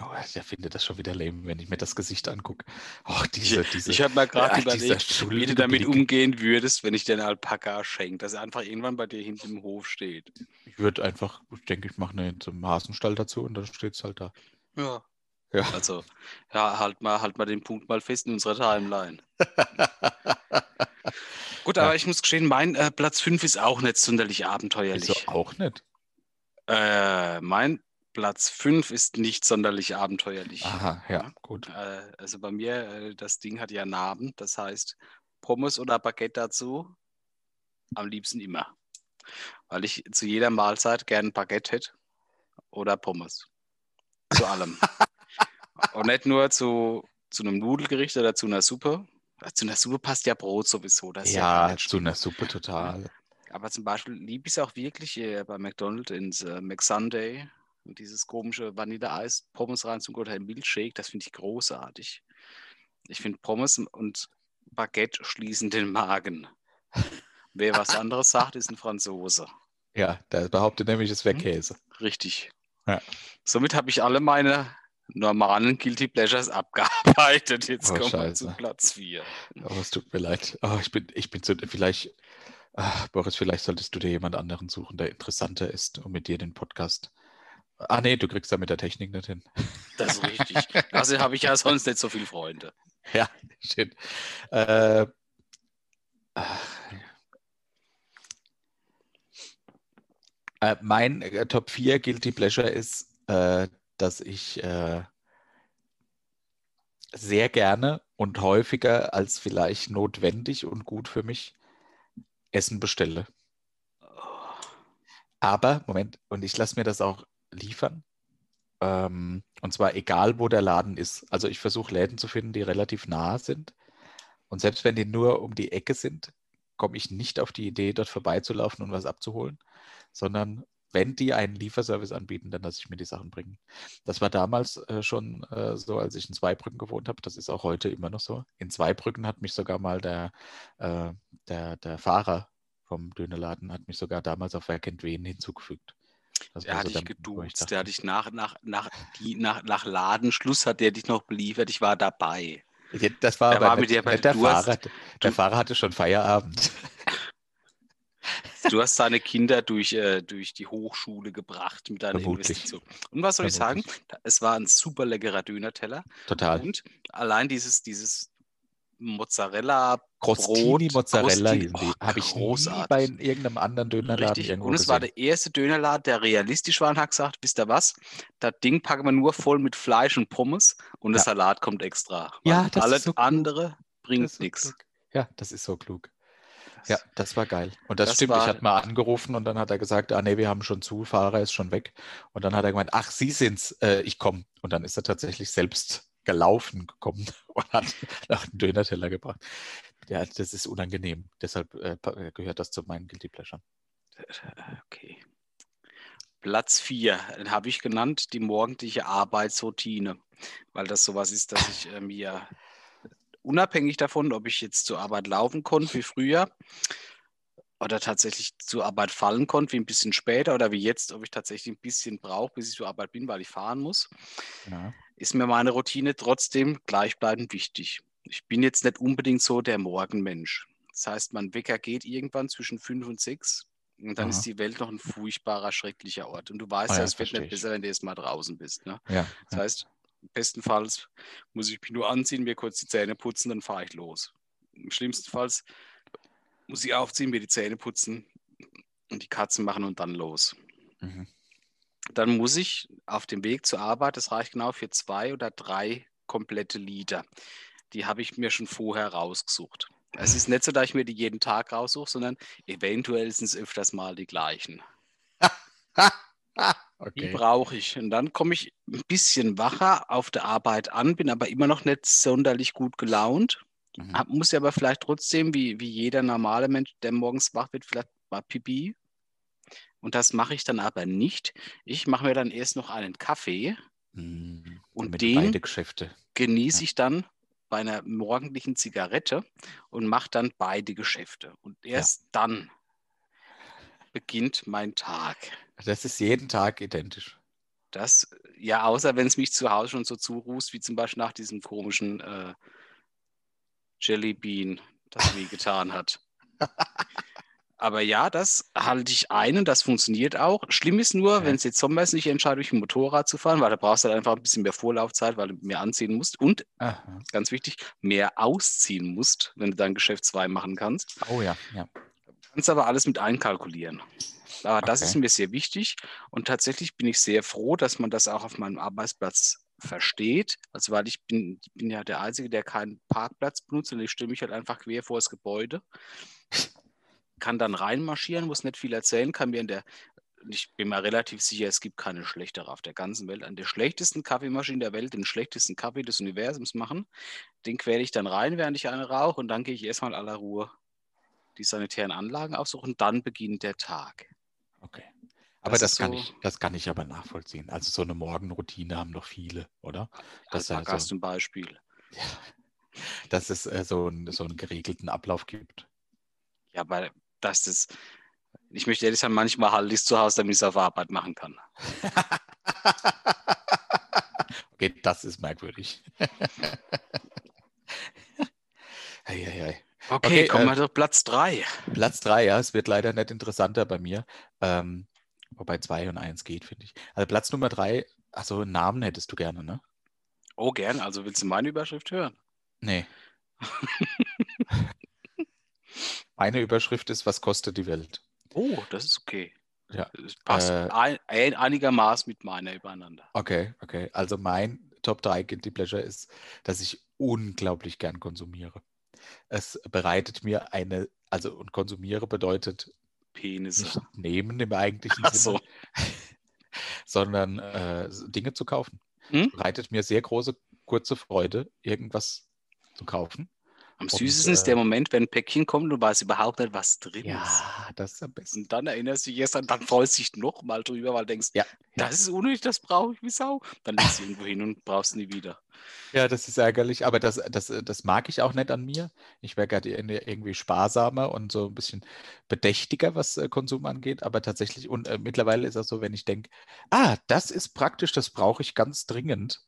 Oh, der findet das schon wieder lame, wenn ich mir das Gesicht angucke. Oh, diese, diese, Ich habe mir gerade ja, überlegt, wie du damit umgehen würdest, wenn ich dir einen Alpaka schenke, dass er einfach irgendwann bei dir hinten im Hof steht. Ich würde einfach, ich denke, ich mache eine zum Hasenstall dazu und dann steht es halt da. Ja. Ja. Also, ja, halt mal, halt mal den Punkt mal fest in unserer Timeline. <laughs> Gut, Ja. aber ich muss gestehen, mein äh, Platz 5 ist auch nicht sonderlich abenteuerlich. auch nicht? Äh, mein Platz 5 ist nicht sonderlich abenteuerlich. Aha, ja, gut. Äh, also bei mir, äh, das Ding hat ja Namen, das heißt Pommes oder Baguette dazu, am liebsten immer. Weil ich zu jeder Mahlzeit gerne Baguette hätte oder Pommes. Zu allem. <laughs> Und nicht nur zu, zu einem Nudelgericht oder zu einer Suppe. Zu einer Suppe passt ja Brot sowieso. Das ja, Ja, zu einer Suppe total. Aber zum Beispiel liebe ich es auch wirklich äh, bei McDonald's ins äh, McSunday und dieses komische Vanilleeis, Pommes rein zum oder Milchshake, das finde ich großartig. Ich finde Pommes und Baguette schließen den Magen. <laughs> Wer was anderes sagt, ist ein Franzose. Ja, der behauptet nämlich, es wäre Hm? Käse. Richtig. Ja. Somit habe ich alle meine normalen Guilty Pleasures abgearbeitet. Jetzt Oh, kommen wir Scheiße. zu Platz 4. Oh, es tut mir leid. Oh, ich bin, ich bin zu, vielleicht, ah, Boris, vielleicht solltest du dir jemand anderen suchen, der interessanter ist und mit dir den Podcast. Ah, nee, du kriegst da mit der Technik nicht hin. <laughs> Das ist richtig. Also habe ich ja sonst nicht so viele Freunde. <laughs> Ja, schön. Äh, äh, mein äh, Top 4 Guilty Pleasure ist, äh, dass ich äh, sehr gerne und häufiger als vielleicht notwendig und gut für mich Essen bestelle. Aber, Moment, und ich lasse mir das auch liefern. Ähm, und zwar egal, wo der Laden ist. Also ich versuche Läden zu finden, die relativ nah sind. Und selbst wenn die nur um die Ecke sind, komme ich nicht auf die Idee, dort vorbeizulaufen und was abzuholen, sondern wenn die einen Lieferservice anbieten, dann lasse ich mir die Sachen bringen. Das war damals äh, schon äh, so, als ich in Zweibrücken gewohnt habe. Das ist auch heute immer noch so. In Zweibrücken hat mich sogar mal der, äh, der, der Fahrer vom Dönerladen hat mich sogar damals auf Wer kennt wen hinzugefügt. Das Der war hat so dich geduzt, der hat dich nach, nach, nach, die, nach, nach Ladenschluss hat der dich noch beliefert. Ich war dabei. Ja, Das war Der aber war mit nicht, dir bei- der du hast- Fahrer. Der du- Fahrer hatte schon Feierabend. Du hast seine Kinder durch, äh, durch die Hochschule gebracht mit deiner Vermutlich. Investition. Und was soll ich sagen? Vermutlich. Es war ein super leckerer Dönerteller. Total. Und allein dieses, dieses Mozzarella, Crostini Brot, Mozzarella oh, Habe ich nie bei irgendeinem anderen Dönerladen Richtig. irgendwo Und es war gesehen. der erste Dönerladen, der realistisch war und hat gesagt, wisst ihr was? Das Ding packen wir nur voll mit Fleisch und Pommes und der Ja. Salat kommt extra. Ja, das ist alles so klug. andere bringt ist nichts. Ja, das ist so klug. Ja, das war geil. Und das, Das stimmt, ich war- hatte mal angerufen und dann hat er gesagt, ah nee, wir haben schon zu, Fahrer ist schon weg. Und dann hat er gemeint, ach, Sie sind's, äh, ich komme. Und dann ist er tatsächlich selbst gelaufen gekommen <laughs> und hat nach dem Dönerteller gebracht. Ja, das ist unangenehm. Deshalb äh, gehört das zu meinen Guilty Pleasure. Okay. Platz 4, den habe ich genannt, die morgendliche Arbeitsroutine, weil das sowas ist, dass ich äh, mir unabhängig davon, ob ich jetzt zur Arbeit laufen konnte wie früher oder tatsächlich zur Arbeit fallen konnte wie ein bisschen später oder wie jetzt, ob ich tatsächlich ein bisschen brauche, bis ich zur Arbeit bin, weil ich fahren muss, Ja. ist mir meine Routine trotzdem gleichbleibend wichtig. Ich bin jetzt nicht unbedingt so der Morgenmensch. Das heißt, mein Wecker geht irgendwann zwischen fünf und sechs und dann Aha. ist die Welt noch ein furchtbarer, schrecklicher Ort. Und du weißt Ah ja, es wird nicht ich. besser, wenn du erst mal draußen bist. Ne? Ja, Das ja. heißt, bestenfalls muss ich mich nur anziehen, mir kurz die Zähne putzen, dann fahre ich los. Schlimmstenfalls muss ich aufziehen, mir die Zähne putzen und die Katzen machen und dann los. Mhm. Dann muss ich auf dem Weg zur Arbeit, das reicht genau für zwei oder drei komplette Lieder. Die habe ich mir schon vorher rausgesucht. Es ist nicht so, dass ich mir die jeden Tag raussuche, sondern eventuell sind es öfters mal die gleichen. <laughs> Die Okay. brauche ich. Und dann komme ich ein bisschen wacher auf der Arbeit an, bin aber immer noch nicht sonderlich gut gelaunt. Mhm. Muss ja aber vielleicht trotzdem, wie, wie jeder normale Mensch, der morgens wach wird, vielleicht mal Pipi. Und das mache ich dann aber nicht. Ich mache mir dann erst noch einen Kaffee, Mhm. Und Damit den- genieße Ja. ich dann bei einer morgendlichen Zigarette und mache dann beide Geschäfte. Und erst dann beginnt mein Tag. Das ist jeden Tag identisch. Das, ja, außer wenn es mich zu Hause schon so zurußt, wie zum Beispiel nach diesem komischen äh, Jelly Bean, das weh getan hat. Aber ja, das halte ich ein und das funktioniert auch. Schlimm ist nur, Ja. wenn es jetzt Sommer ist, nicht entscheidet, durch ein Motorrad zu fahren, weil da brauchst du halt einfach ein bisschen mehr Vorlaufzeit, weil du mehr anziehen musst und, Aha. ganz wichtig, mehr ausziehen musst, wenn du dein Geschäft zwei machen kannst. Oh ja, ja. Kannst aber alles mit einkalkulieren. Aber das Okay. ist mir sehr wichtig und tatsächlich bin ich sehr froh, dass man das auch auf meinem Arbeitsplatz versteht. Also weil ich bin, ich bin ja der Einzige, der keinen Parkplatz benutzt und ich stelle mich halt einfach quer vor das Gebäude, kann dann reinmarschieren, muss nicht viel erzählen, kann mir in der ich bin mir relativ sicher, es gibt keine schlechtere auf der ganzen Welt. An der schlechtesten Kaffeemaschine der Welt den schlechtesten Kaffee des Universums machen. Den quäle ich dann rein, während ich eine rauche und dann gehe ich erstmal aller Ruhe die sanitären Anlagen aufsuchen. Dann beginnt der Tag. Okay. Aber Das das, kann so- ich, das kann ich aber nachvollziehen. Also so eine Morgenroutine haben doch viele, oder? Das ist du ein Beispiel. <laughs> dass es äh, so, einen, so einen geregelten Ablauf gibt. Ja, aber das ist. Ich möchte ehrlich sagen, manchmal halte ich es zu Hause, damit ich es auf Arbeit machen kann. <laughs> okay, das ist merkwürdig. <laughs> Eieiei. Okay, Okay, kommen äh, wir zu Platz 3. Platz drei, ja, es wird leider nicht interessanter bei mir. Ähm, wobei zwei und eins geht, finde ich. Also Platz Nummer drei, also einen Namen hättest du gerne, ne? Oh, gern. Also willst du meine Überschrift hören? Nee. <laughs> Meine Überschrift ist, was kostet die Welt? Oh, das ist okay. Ja, Es passt äh, ein, einigermaßen mit meiner übereinander. Okay, okay. Also mein Top 3 Guilty Pleasure ist, dass ich unglaublich gern konsumiere. Es bereitet mir eine, also und konsumiere bedeutet Penisse. nicht nehmen im eigentlichen Ach Sinne, so. <laughs> sondern äh, Dinge zu kaufen. Hm? Bereitet mir sehr große, kurze Freude, irgendwas zu kaufen. Am Und, süßesten ist der äh, Moment, wenn ein Päckchen kommt und du weißt überhaupt nicht, was drin ist. Ja, das ist am besten. Und dann erinnerst du dich erst an, dann freust du dich nochmal drüber, weil du denkst, Ja, das ist unnötig, das brauche ich wie Sau. Dann legst du irgendwo hin und brauchst nie wieder. Ja, das ist ärgerlich, aber das, das, das mag ich auch nicht an mir. Ich wäre gerade irgendwie sparsamer und so ein bisschen bedächtiger, was äh, Konsum angeht. Aber tatsächlich, und äh, mittlerweile ist das so, wenn ich denke, ah, das ist praktisch, das brauche ich ganz dringend,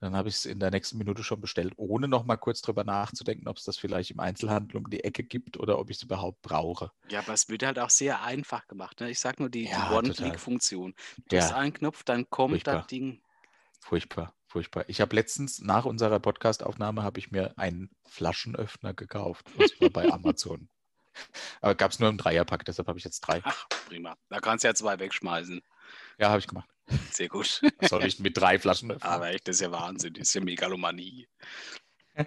dann habe ich es in der nächsten Minute schon bestellt, ohne noch mal kurz drüber nachzudenken, ob es das vielleicht im Einzelhandel um die Ecke gibt oder ob ich es überhaupt brauche. Ja, aber es wird halt auch sehr einfach gemacht. Ne? Ich sag nur die, Ja, die. One-Click-Funktion. Du Ja. hast einen Knopf, dann kommt Furchtbar. das Ding. Furchtbar, furchtbar. Ich habe letztens nach unserer Podcast-Aufnahme habe ich mir einen Flaschenöffner gekauft, und zwar bei <laughs> Amazon. Aber gab es nur im Dreierpack, deshalb habe ich jetzt drei. Ach, prima. Da kannst du ja zwei wegschmeißen. Ja, habe ich gemacht. Sehr gut. Was soll ich mit drei Flaschen <laughs> öffnen? aber echt, das ist ja Wahnsinn. Das ist ja Megalomanie. <laughs>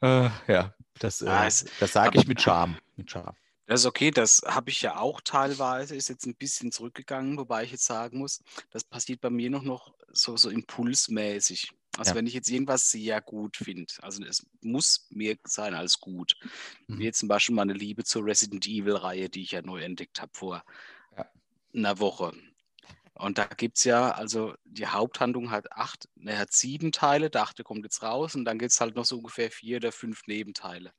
Äh, ja, das, äh, Ah, das sage ich mit Charme. Mit Charme. Das ist okay, das habe ich ja auch teilweise, ist jetzt ein bisschen zurückgegangen, wobei ich jetzt sagen muss, das passiert bei mir noch, noch so, so impulsmäßig. Also Ja. wenn ich jetzt irgendwas sehr gut finde, also es muss mehr sein als gut. Mhm. Wie jetzt zum Beispiel meine Liebe zur Resident Evil-Reihe, die ich ja neu entdeckt habe vor Ja. einer Woche. Und da gibt es ja, also die Haupthandlung hat acht, ne, hat sieben Teile, der achte kommt jetzt raus und dann gibt es halt noch so ungefähr vier oder fünf Nebenteile.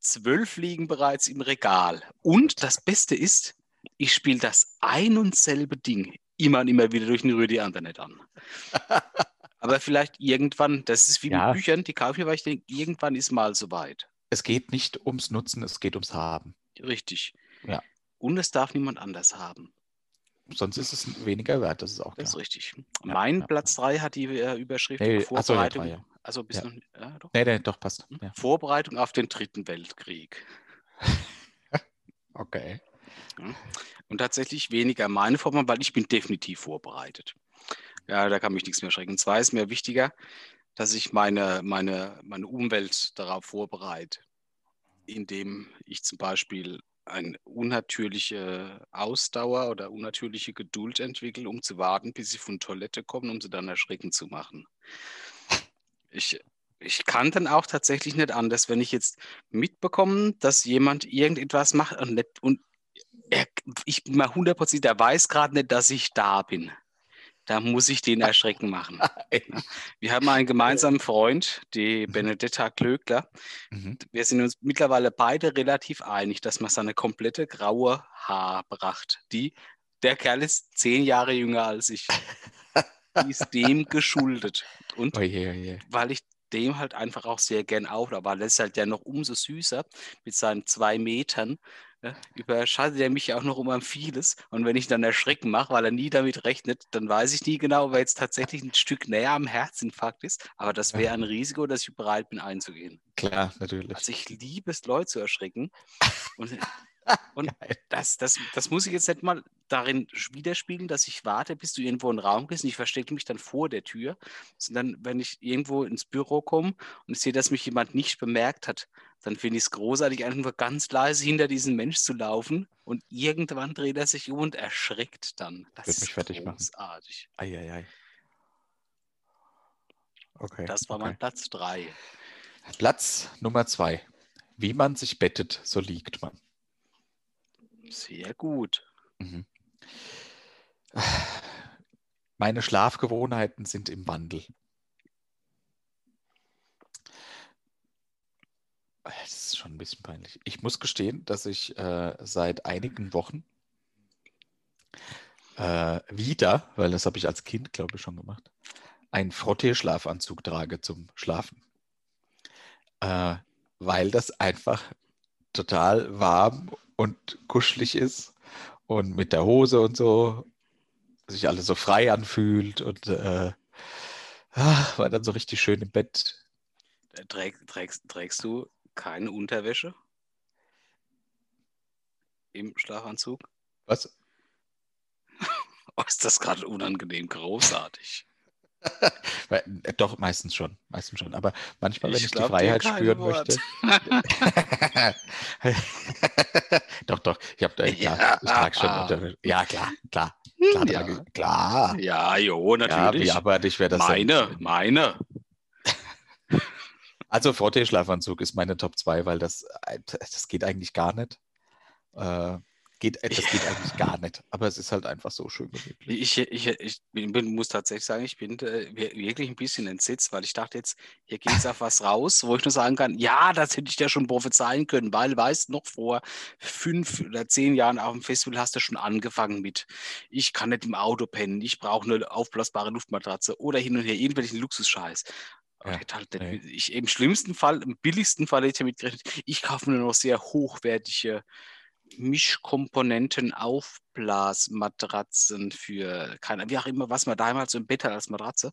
Zwölf liegen bereits im Regal. Und das Beste ist, ich spiele das ein und selbe Ding immer und immer wieder durch den Rüdi Internet an. <laughs> Aber vielleicht irgendwann, das ist wie Ja. mit Büchern, die kaufe ich mir, weil ich denke, irgendwann ist mal soweit. Es geht nicht ums Nutzen, es geht ums Haben. Richtig. Ja. Und es darf niemand anders haben. Sonst ist es weniger wert, das ist auch Das ist klar. richtig. Ja, mein ja. Platz 3 hat die äh, Überschrift ja, Vorbereitung. drei, ja. Also bis Ja. noch, ja, doch. Nee, nee, doch, passt. Hm? Vorbereitung auf den Dritten Weltkrieg. <laughs> Okay. Und tatsächlich weniger meine Form, weil ich bin definitiv vorbereitet. Ja, da kann mich nichts mehr schrecken. Zwar ist mir wichtiger, dass ich meine, meine, meine Umwelt darauf vorbereite, indem ich zum Beispiel eine unnatürliche Ausdauer oder unnatürliche Geduld entwickle, um zu warten, bis sie von Toilette kommen, um sie dann erschrecken zu machen. Ich, ich kann dann auch tatsächlich nicht anders, wenn ich jetzt mitbekomme, dass jemand irgendetwas macht und, nicht, und er, ich bin mal 100%, der weiß gerade nicht, dass ich da bin. Da muss ich den erschrecken machen. <laughs> Wir haben einen gemeinsamen Freund, die Benedetta Klöckler. Mhm. Wir sind uns mittlerweile beide relativ einig, dass man seine komplette graue Haarpracht, die, der Kerl ist zehn Jahre jünger als ich, <laughs> die ist dem geschuldet. Und Oje, oje. weil ich dem halt einfach auch sehr gern auflaufe, weil er ist halt ja noch umso süßer mit seinen zwei Metern. Ne? Überschattet er mich ja auch noch um ein vieles. Und wenn ich dann Erschrecken mache, weil er nie damit rechnet, dann weiß ich nie genau, wer jetzt tatsächlich ein Stück näher am Herzinfarkt ist. Aber das wäre ein Risiko, dass ich bereit bin einzugehen. Klar, natürlich. Also ich liebe es, Leute zu erschrecken. Und <laughs> Und Geil. das, das, das muss ich jetzt nicht mal darin widerspiegeln, dass ich warte, bis du irgendwo in den Raum gehst und ich verstecke mich dann vor der Tür, sondern wenn ich irgendwo ins Büro komme und ich sehe, dass mich jemand nicht bemerkt hat, dann finde ich es großartig, einfach nur ganz leise hinter diesen Mensch zu laufen und irgendwann dreht er sich um und erschreckt dann. Das Wird ist mich fertig machen. großartig. Eieiei. Okay. Das war okay. mein Platz 3. Platz Nummer zwei. Wie man sich bettet, so liegt man. Sehr gut. Mhm. Meine Schlafgewohnheiten sind im Wandel. Das ist schon ein bisschen peinlich. Ich muss gestehen, dass ich äh, seit einigen Wochen äh, wieder, weil das habe ich als Kind, glaube ich, schon gemacht, einen Frottee-Schlafanzug trage zum Schlafen. Äh, weil das einfach total warm und kuschelig ist und mit der Hose und so sich alles so frei anfühlt und äh, ah, war dann so richtig schön im Bett. Äh, Träg, trägst, trägst du keine Unterwäsche im Schlafanzug? Was? <laughs> Oh, ist das gerade unangenehm großartig. <laughs> Äh, Doch, meistens schon, meistens schon. Aber manchmal, wenn Ich ich, die glaub dir Freiheit spüren Wort. möchte. <laughs> doch, doch, ich habe da, klar, ich trage schon Ja. Unterwäsche. Ja, klar, klar, klar, Ja. trage, klar. Ja, jo, Ja, natürlich. wie abartig wäre das meine, meine. <laughs> Also Frottee-Schlafanzug ist meine Top 2, weil das, äh, das geht eigentlich gar nicht. Äh, geht, äh, das geht eigentlich gar nicht. Aber es ist halt einfach so schön gemütlich. Ich, ich, ich bin, muss tatsächlich sagen, ich bin äh, wir- wirklich ein bisschen entsetzt, weil ich dachte jetzt, hier geht es auf was raus, wo ich nur sagen kann, ja, das hätte ich ja schon prophezeien können, weil, weißt noch, vor fünf oder zehn Jahren auf dem Festival hast du schon angefangen mit, ich kann nicht im Auto pennen, ich brauche eine aufblasbare Luftmatratze oder hin und her irgendwelchen Luxusscheiß. Ja, halt nee. ich, Im schlimmsten Fall, im billigsten Fall hätte ich damit gerechnet, ich kaufe nur noch sehr hochwertige Mischkomponenten Aufblasmatratzen für keine, wie auch immer, was man damals so im Bett hat als Matratze.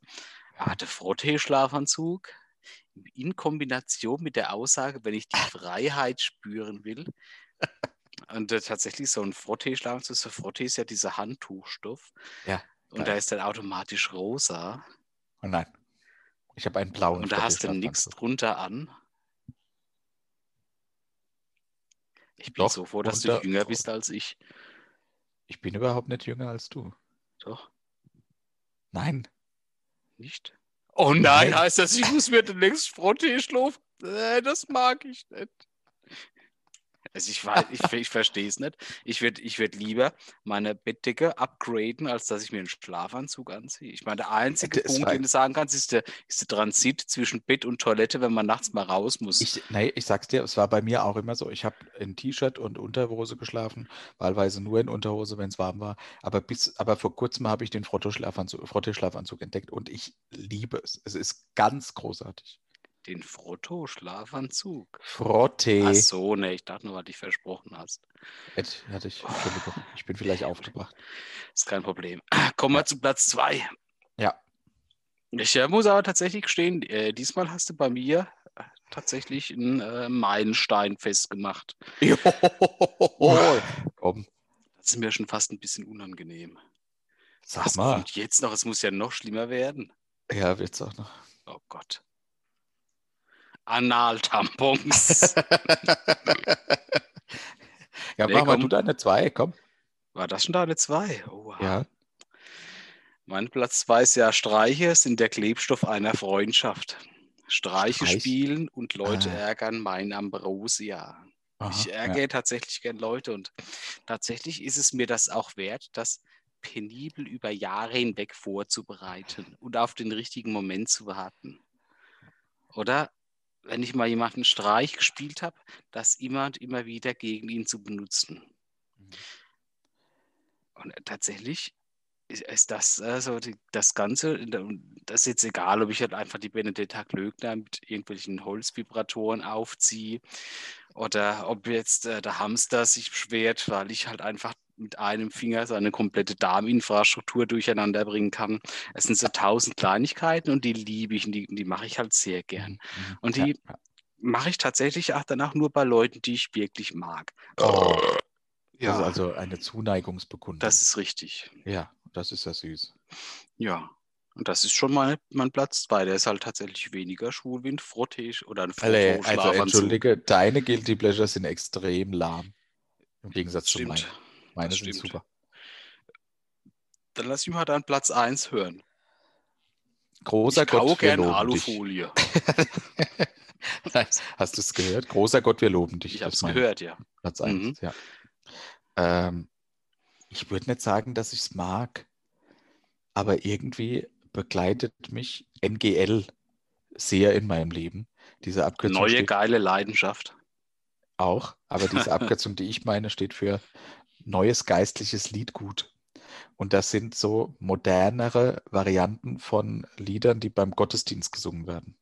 Aber der Frottee-Schlafanzug in Kombination mit der Aussage, wenn ich die <laughs> Freiheit spüren will. Und äh, tatsächlich so ein Frottee-Schlafanzug, so Frottee ist ja dieser Handtuchstoff. Ja, Und da ist dann automatisch rosa. Oh nein. Ich habe einen blauen Und da hast du nichts drunter an. Ich bin Doch, so froh, dass du jünger bist als ich. Ich bin überhaupt nicht jünger als du. Doch, Nein. nicht? Oh nein, Nein. heißt das, ich muss mir den nächsten Frottee schlafen? Äh, das mag ich nicht. Also ich, weiß, ich, <laughs> ich verstehe es nicht. Ich würde ich würd lieber meine Bettdecke upgraden, als dass ich mir einen Schlafanzug anziehe. Ich meine, der einzige Das Punkt, war- den du sagen kannst, ist der, ist der Transit zwischen Bett und Toilette, wenn man nachts mal raus muss. Ich, nee, ich sag's dir, es war bei mir auch immer so. Ich habe in T-Shirt und Unterhose geschlafen, wahlweise nur in Unterhose, wenn es warm war. Aber bis, aber vor kurzem habe ich den Frottee-Schlafanzug Frottee-Schlafanzug entdeckt und ich liebe es. Es ist ganz großartig. Den Frotto-Schlafanzug. Frottee. Ach so, ne, ich dachte nur, was du versprochen hast. Hätte hatte ich, Entschuldigung, ich bin vielleicht <laughs> aufgebracht. Ist kein Problem. <clears throat> Kommen wir zu Platz zwei. Ja. Ich äh, muss aber tatsächlich gestehen, äh, diesmal hast du bei mir äh, tatsächlich einen Meilenstein festgemacht. <laughs> Komm, Das ist mir schon fast ein bisschen unangenehm. sag mal. kommt jetzt noch? Es muss ja noch schlimmer werden. Ja, wird's auch noch. Oh Gott. Analtampons. <laughs> ja, Nee, mach mal komm. du deine zwei, komm. War das schon deine zwei? Oh, Ja. Mein Platz zwei ist ja Streiche sind der Klebstoff einer Freundschaft. Streiche Streich? spielen und Leute Ah. ärgern, mein Ambrosia. Aha, Ich ärgere tatsächlich gern Leute und tatsächlich ist es mir das auch wert, das penibel über Jahre hinweg vorzubereiten und auf den richtigen Moment zu warten. Oder wenn ich mal jemanden Streich gespielt habe, das immer und immer wieder gegen ihn zu benutzen. Und tatsächlich ist, ist das also die, das Ganze, das ist jetzt egal, ob ich halt einfach die Benedetta Glöckner mit irgendwelchen Holzvibratoren aufziehe oder ob jetzt äh, der Hamster sich beschwert, weil ich halt einfach mit einem Finger seine komplette Darminfrastruktur durcheinander bringen kann. Es sind so tausend Kleinigkeiten und die liebe ich und die, die mache ich halt sehr gern. Mhm. Und die- ja. mache ich tatsächlich auch danach nur bei Leuten, die ich wirklich mag. Oh, Ja, Das ist also eine Zuneigungsbekundung. das ist richtig. ja, das ist ja süß. Ja. Und das ist schon mal mein Platz 2. Der ist halt tatsächlich weniger schwul wie ein Frottisch oder ein Alle, Frotto also entschuldige, deine Guilty Pleasures sind extrem lahm. Im Gegensatz zu meinen. Meine sind super. Dann lass mich mal dann Platz 1 hören. Großer ich Gott, wir gern loben dich. Alufolie. <laughs> Hast du es gehört? Großer Gott, wir loben dich. Ich habe es gehört, ja. Platz Mhm. 1, ja. Ähm, ich würde nicht sagen, dass ich es mag, aber irgendwie begleitet mich NGL sehr in meinem Leben. Diese Abkürzung Neue steht geile Leidenschaft. auch, aber diese <laughs> Abkürzung, die ich meine, steht für neues geistliches Liedgut. Und das sind so modernere Varianten von Liedern, die beim Gottesdienst gesungen werden.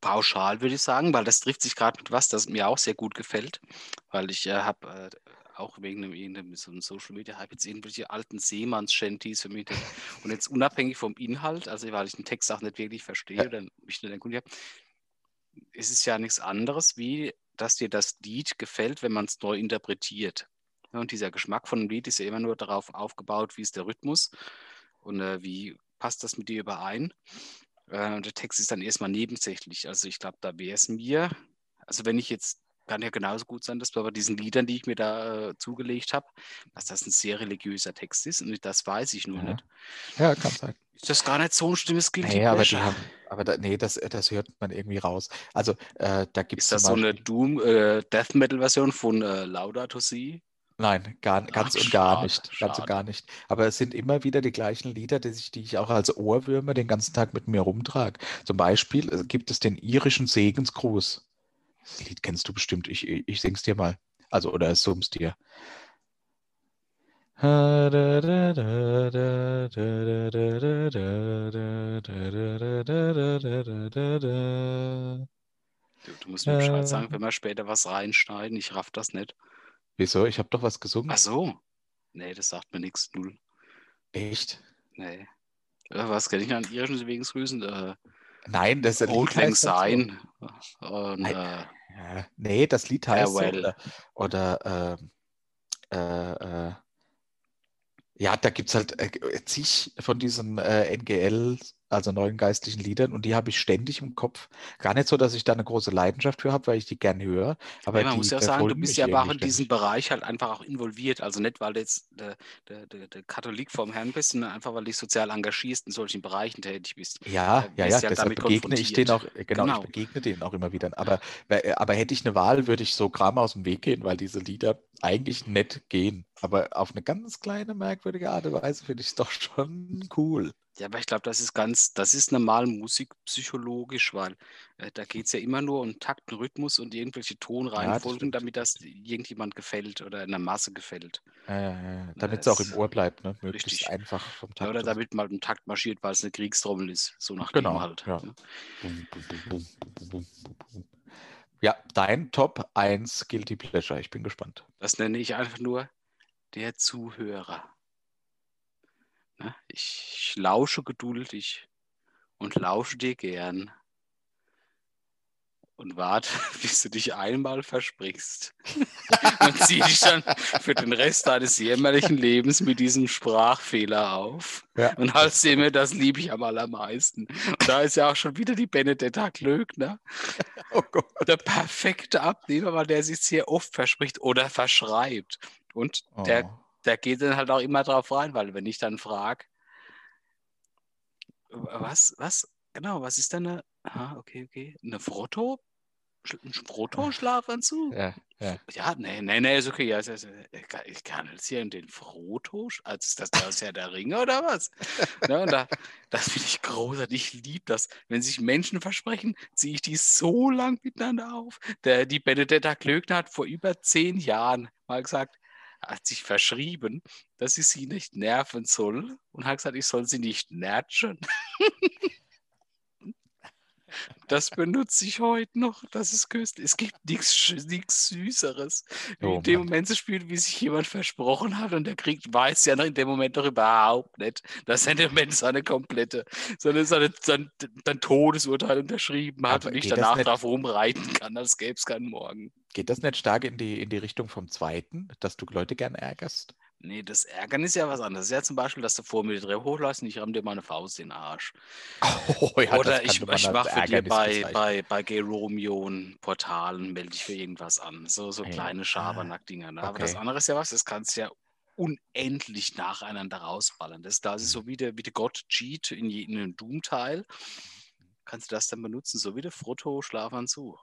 Pauschal würde ich sagen, weil das trifft sich gerade mit was, das mir auch sehr gut gefällt, weil ich äh, habe äh, auch wegen einem, irgendeinem so einem Social Media Hype jetzt irgendwelche alten Seemanns-Shanties vermietet und jetzt unabhängig vom Inhalt, also weil ich den Text auch nicht wirklich verstehe Ja. oder mich nicht erkundigt habe, ist es ja nichts anderes, wie dass dir das Lied gefällt, wenn man es neu interpretiert. Und dieser Geschmack von einem Lied ist ja immer nur darauf aufgebaut, wie ist der Rhythmus und äh, wie passt das mit dir überein. Äh, und der Text ist dann erstmal nebensächlich. Also ich glaube, da wäre es mir, also wenn ich jetzt, kann ja genauso gut sein, dass bei diesen Liedern, die ich mir da äh, zugelegt habe, dass das ein sehr religiöser Text ist und das weiß ich nur Ja. nicht. Ja, kann sein. Ist das gar nicht so ein schlimmes Guilty Nee, aber haben, aber da, nee, das, das hört man irgendwie raus. Also äh, da gibt es Ist das so eine Doom äh, von äh, Laudato Si? Nein, gar, ganz Ach, und gar schade, nicht. Ganz schade. und gar nicht. Aber es sind immer wieder die gleichen Lieder, die, sich, die ich auch als Ohrwürmer den ganzen Tag mit mir rumtrage. Zum Beispiel äh, gibt es den irischen Segensgruß. Das Lied kennst du bestimmt. Ich, ich, ich sing's dir mal. Also, oder es summst dir. Du, du musst mir Bescheid sagen, wenn wir später was reinschneiden. Ich raff das nicht. Wieso? Ich habe doch was gesungen. Ach so. Nee, das sagt mir nichts. Null. Echt? Nee. Äh, was kann ich an irischen Segensgrüßen? Äh, Nein, das Lied Old Lang. Syne. Und, äh, Ja, nee, das Lied heißt so, Farewell. oder, oder ähm, äh, äh, ja, da gibt es halt äh, zig von diesen äh, NGL, also neuen geistlichen Liedern, und die habe ich ständig im Kopf. Gar nicht so, dass ich da eine große Leidenschaft für habe, weil ich die gern höre, aber ja, man muss ja auch sagen, du bist ja aber auch in diesem. Bereich halt einfach auch involviert. Also nicht, weil du jetzt der, der, der, der Katholik vom Herrn bist, sondern einfach, weil du dich sozial engagierst, in solchen Bereichen tätig bist. Ja, äh, ja, ja, ja deshalb damit begegne ich den auch, genau, Genau. ich begegne denen auch immer wieder. Aber, äh, aber hätte ich eine Wahl, würde ich so Kram aus dem Weg gehen, weil diese Lieder eigentlich nett gehen. Aber auf eine ganz kleine, merkwürdige Art und Weise finde ich es doch schon cool. Ja, aber ich glaube, das ist ganz, das ist normal musikpsychologisch, weil äh, da geht es ja immer nur um Takt und Rhythmus und irgendwelche Tonreihenfolgen, stimmt. damit das irgendjemand gefällt oder einer Masse gefällt. Ja, ja, ja, damit es auch im Ohr bleibt, ne? Möglichst richtig. einfach vom Ja, Takt. oder damit mal im Takt marschiert, weil es eine Kriegstrommel ist. So nach dem Genau, halt. ja. ne? Ja, dein Top 1 Guilty Pleasure. Ich bin gespannt. Das nenne ich einfach nur der Zuhörer. Ne? Ich lausche geduldig und lausche dir gern und warte, <laughs> bis du dich einmal versprichst. <laughs> und zieh dich dann für den Rest deines jämmerlichen Lebens mit diesem Sprachfehler auf. Ja. Und als mir, das liebe ich am allermeisten. Und da ist ja auch schon wieder die Benedetta Glöckner <laughs> Oh Gott. der perfekte Abnehmer, weil der sich sehr oft verspricht oder verschreibt. Und Oh. der geht dann halt auch immer drauf rein, weil wenn ich dann frage, was, was, genau, was ist denn eine, aha, okay, okay, eine Frotto? Ein Frotto-Schlafanzug? Ja, ja. Ja, nee, nee, nee, ist okay. Ja, ist, ich kann- jetzt hier in den Froto, als ist das, ist ja der Ringe oder was? ne, und da, das finde ich großartig. Ich liebe das. Wenn sich Menschen versprechen, ziehe ich die so lang miteinander auf. Der, die Benedetta Klöckner hat vor über zehn Jahren mal gesagt, hat sich verschrieben, dass ich sie nicht nerven soll und hat gesagt, ich soll sie nicht nerven. <laughs> Das benutze ich heute noch. Das ist köstlich. Es gibt nichts Süßeres. Wie Oh in dem Mann. Moment zu spielen, wie sich jemand versprochen hat und der kriegt, weiß ja noch in dem Moment doch überhaupt nicht, dass er dem Moment seine komplette, sondern seine, sein, sein Todesurteil unterschrieben hat Aber und ich danach nicht- drauf rumreiten kann, als gäbe es keinen Morgen. Geht das nicht stark in die, in die Richtung vom zweiten, dass du Leute gern ärgerst? Nee, das Ärgern ist ja was anderes. Das ist ja zum Beispiel, dass du vor mir die Treppe hochlässt und ich ramm dir meine Faust in den Arsch. <laughs> Oh, ja, Oder ich, ich mache für dir bei, bei, bei ein Portalen, melde dich für irgendwas an. So, so ja. kleine Ah, Schabernack-Dinger. Ne? Aber das okay. andere ist ja was, das kannst du ja unendlich nacheinander rausballern. Das, Mhm. ist so wie der, wie der Gott Cheat in jedem Doom-Teil. Kannst du das dann benutzen, so wie der Frotto Schlafanzug.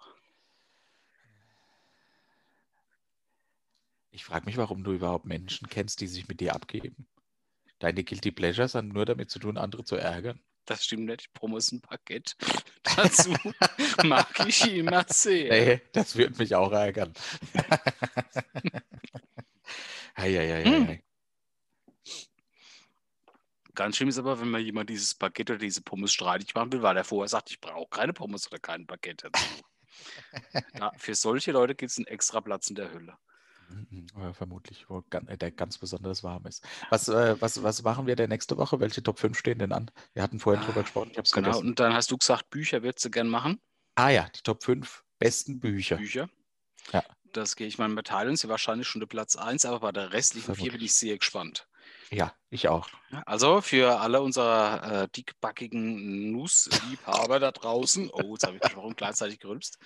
Ich frage mich, warum du überhaupt Menschen kennst, die sich mit dir abgeben. Deine Guilty Pleasures haben nur damit zu tun, andere zu ärgern. Das stimmt nicht, ich promis ein Paket. <laughs> Dazu mag ich immer sehr. Nee, das würde mich auch ärgern. <laughs> Eieieiei. Hm. Ganz schlimm ist aber, wenn man jemand dieses Baguette oder diese Pommes streitig machen will, weil er vorher sagt, ich brauche keine Pommes oder kein Baguette dazu. <laughs> ja, für solche Leute gibt es einen extra Platz in der Hölle. <laughs> Vermutlich, wo äh, der ganz besonders warm ist. Was, äh, was, was machen wir denn nächste Woche? Welche Top 5 stehen denn an? Wir hatten vorhin drüber Ah, gesprochen, ich habe es Genau, vergessen. und dann hast du gesagt, Bücher würdest du gern machen. Ah ja, die Top 5 besten Bücher. Bücher. Ja. Das gehe ich mal mit teilen. Sie wahrscheinlich schon der Platz 1, aber bei der restlichen vier bin Vermutlich. ich sehr gespannt. Ja, ich auch. Also für alle unsere äh, dickbackigen Nussliebhaber da draußen, oh, jetzt habe ich mich warum gleichzeitig gerülpst.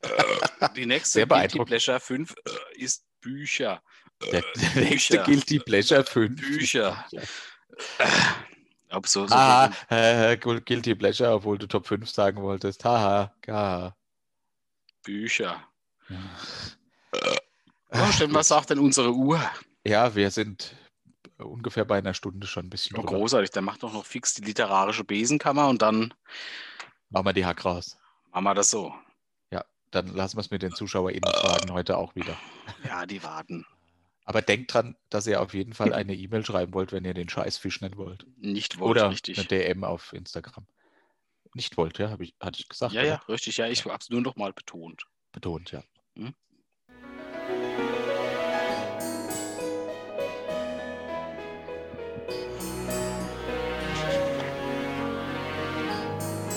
Äh, die nächste Guilty. Pleasure 5 äh, ist Bücher. <laughs> Der, der nächste Bücher. Guilty Pleasure 5. Bücher. Ob so, so Ah, äh, Gu- Guilty Pleasure, obwohl du Top 5 sagen wolltest. Haha, haha. Bücher. Ach, Oh, stell mal, was sagt denn unsere Uhr? Ja, wir sind ungefähr bei einer Stunde schon ein bisschen Oh, drüber. großartig, der macht doch noch fix die literarische Besenkammer und dann Machen wir die Hack raus. machen wir das so. Dann lassen wir es mit den ZuschauerInnen-Fragen heute auch wieder. Ja, die warten. Aber denkt dran, dass ihr auf jeden Fall <laughs> eine E-Mail schreiben wollt, wenn ihr den scheiß Fisch nicht wollt. Nicht wollt, Oder richtig. eine DM auf Instagram. Nicht wollt, ja, ich, hatte ich gesagt. Ja, oder? ja, richtig. Ja, ich habe es nur noch mal betont. Betont, ja.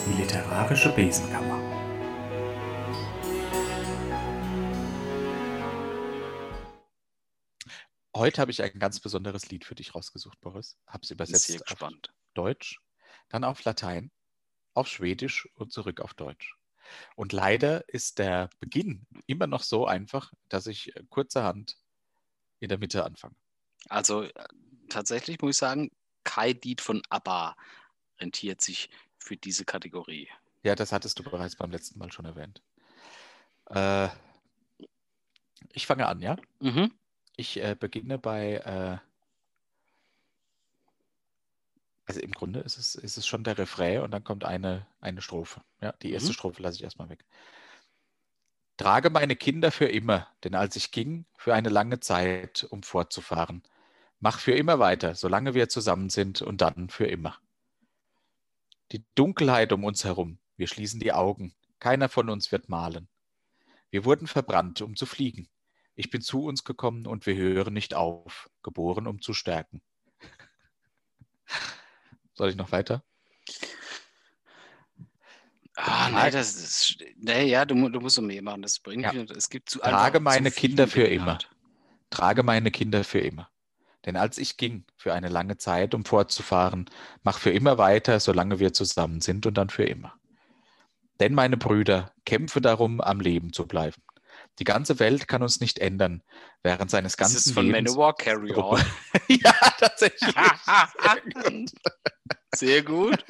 Die literarische Besenkammer. Heute habe ich ein ganz besonderes Lied für dich rausgesucht, Boris. Habe es Bin übersetzt sehr auf gespannt. Deutsch, dann auf Latein, auf Schwedisch und zurück auf Deutsch. Und leider ist der Beginn immer noch so einfach, dass ich kurzerhand in der Mitte anfange. Also äh, tatsächlich muss ich sagen, kein Lied von ABBA rentiert sich für diese Kategorie. Ja, das hattest du bereits beim letzten Mal schon erwähnt. Äh, ich fange an, ja? Mhm. Ich äh, beginne bei, äh, also im Grunde ist es, ist es schon der Refrain und dann kommt eine, eine Strophe. Ja, die erste Mhm. Strophe lasse ich erstmal weg. Trage meine Kinder für immer, denn als ich ging, für eine lange Zeit, um fortzufahren. Mach für immer weiter, solange wir zusammen sind und dann für immer. Die Dunkelheit um uns herum, wir schließen die Augen, keiner von uns wird malen. Wir wurden verbrannt, um zu fliegen. Ich bin zu uns gekommen und wir hören nicht auf, geboren, um zu stärken. <laughs> Soll ich noch weiter? Ah, nee, das ist. Nee, ja, du, du musst so mehr machen. Das bringt Ja. mich. Es gibt zu Trage meine zu Kinder in für immer. Trage meine Kinder für immer. Denn als ich ging, für eine lange Zeit, um fortzufahren, mach für immer weiter, solange wir zusammen sind und dann für immer. Denn meine Brüder, kämpfe darum, am Leben zu bleiben. Die ganze Welt kann uns nicht ändern, während seines Das ganzen ist von Lebens. Manowar Carry On. <laughs> ja, tatsächlich. <laughs> Sehr gut.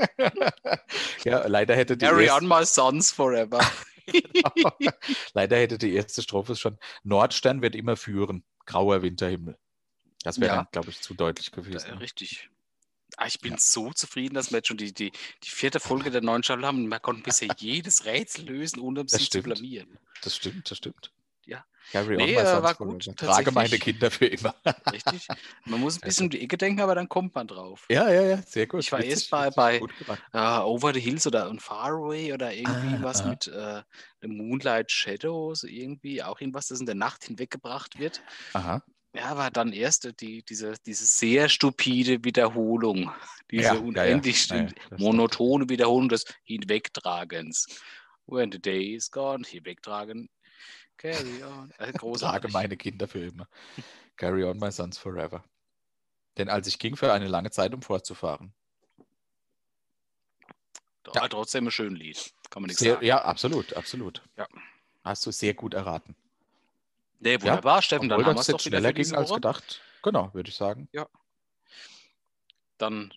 Ja, leider hätte die Carry erste- on my sons forever. <laughs> Leider hätte die erste Strophe schon Nordstern wird immer führen, grauer Winterhimmel. Das wäre Ja. dann, glaube ich, zu deutlich gewesen. ne? richtig. Ah, ich bin Ja. so zufrieden, dass wir jetzt schon die, die, die vierte Folge der neuen Staffel haben. und Wir konnten bisher <laughs> jedes Rätsel lösen, ohne sie zu blamieren. Das stimmt, das stimmt. Ja, Carry Nee, on, äh, war gut, Trage meine. Kinder für immer. richtig. Man muss ein <laughs> bisschen um die Ecke denken, aber dann kommt man drauf. ja, ja, ja, sehr gut. Ich war erst bei- bei- äh, Over the Hills oder on Far Away oder irgendwie Ah, was ah. mit dem Moonlight Shadows, irgendwie auch irgendwas, das in der Nacht hinweggebracht wird. Aha. Ja, aber dann erst äh, die, diese, diese sehr stupide Wiederholung, diese Ja, unendlich Ja, ja, monotone Wiederholung des Hinwegtragens. When the day is gone, hinwegtragen, carry on. Äh, Trage <laughs> großartig. meine Kinder für immer. Carry on, my sons forever. Denn als ich ging für eine lange Zeit, um fortzufahren. Ja. Trotzdem ein schönes Lied, kann man nichts Sehr, sagen. ja, absolut, absolut. Ja. Hast du sehr gut erraten. Nee, wunderbar, Steffen, dann haben wir es doch schneller ging als gedacht. Genau, würde ich sagen. Dann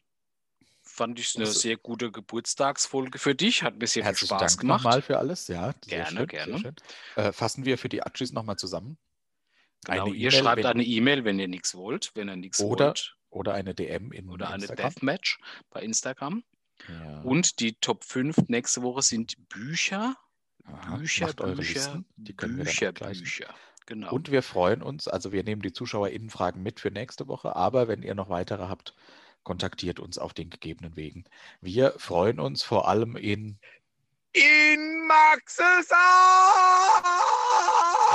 fand ich es eine Also- sehr gute Geburtstagsfolge für dich. Hat mir sehr viel Spaß Dank gemacht. nochmal für alles. Ja, Gerne, schön, gerne. Äh, fassen wir für die Atschis nochmal zusammen. Genau, Eine ihr E-Mail, schreibt eine E-Mail, wenn ihr nichts wollt, wenn ihr nichts Oder wollt. Oder eine DM in Oder eine. Deathmatch bei Instagram. Ja. Und die Top 5 nächste Woche sind Bücher. Aha, Bücher, Bücher, Bücher. Bücher. Genau. Und wir freuen uns, also wir nehmen die ZuschauerInnenfragen mit für nächste Woche, aber wenn ihr noch weitere habt, kontaktiert uns auf den gegebenen Wegen. Wir freuen uns vor allem in. In Maxes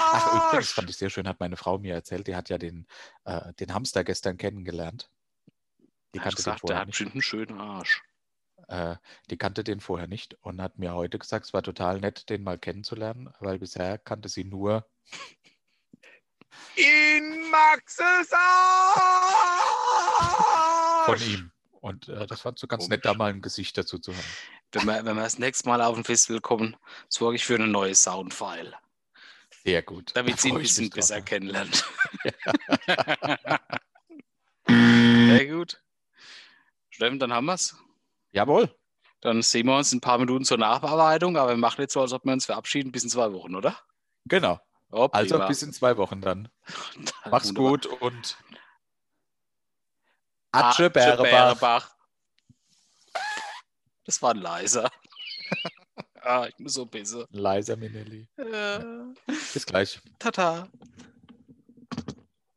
Ach, übrigens fand ich sehr schön, hat meine Frau mir erzählt, die hat ja den, äh, den Hamster gestern kennengelernt. Die hat kannte den gesagt, der vorher hat nicht. einen schönen Arsch. Äh, die kannte den vorher nicht und hat mir heute gesagt, es war total nett, den mal kennenzulernen, weil bisher kannte sie nur In Maxes Arsch! von ihm. Und äh, das fand so ganz nett, da mal ein Gesicht dazu zu haben. Wenn wir, wenn wir das nächste Mal auf ein Festival kommen, sorge ich für eine neue Soundfile, Sehr gut. damit Da sie ein bisschen besser kennenlernt. Sehr gut. Steffen, dann haben wir es. Jawohl. Dann sehen wir uns in ein paar Minuten zur Nachbearbeitung, aber wir machen jetzt so, als ob wir uns verabschieden bis in zwei Wochen, oder? Genau. Oh, Also bis in zwei Wochen dann. <laughs> Dann Mach's gut und Atsche. Bärebach. Das war ein leiser. <laughs> ah, ich muss so besser. Leiser Minelli. Äh, Bis gleich. tata.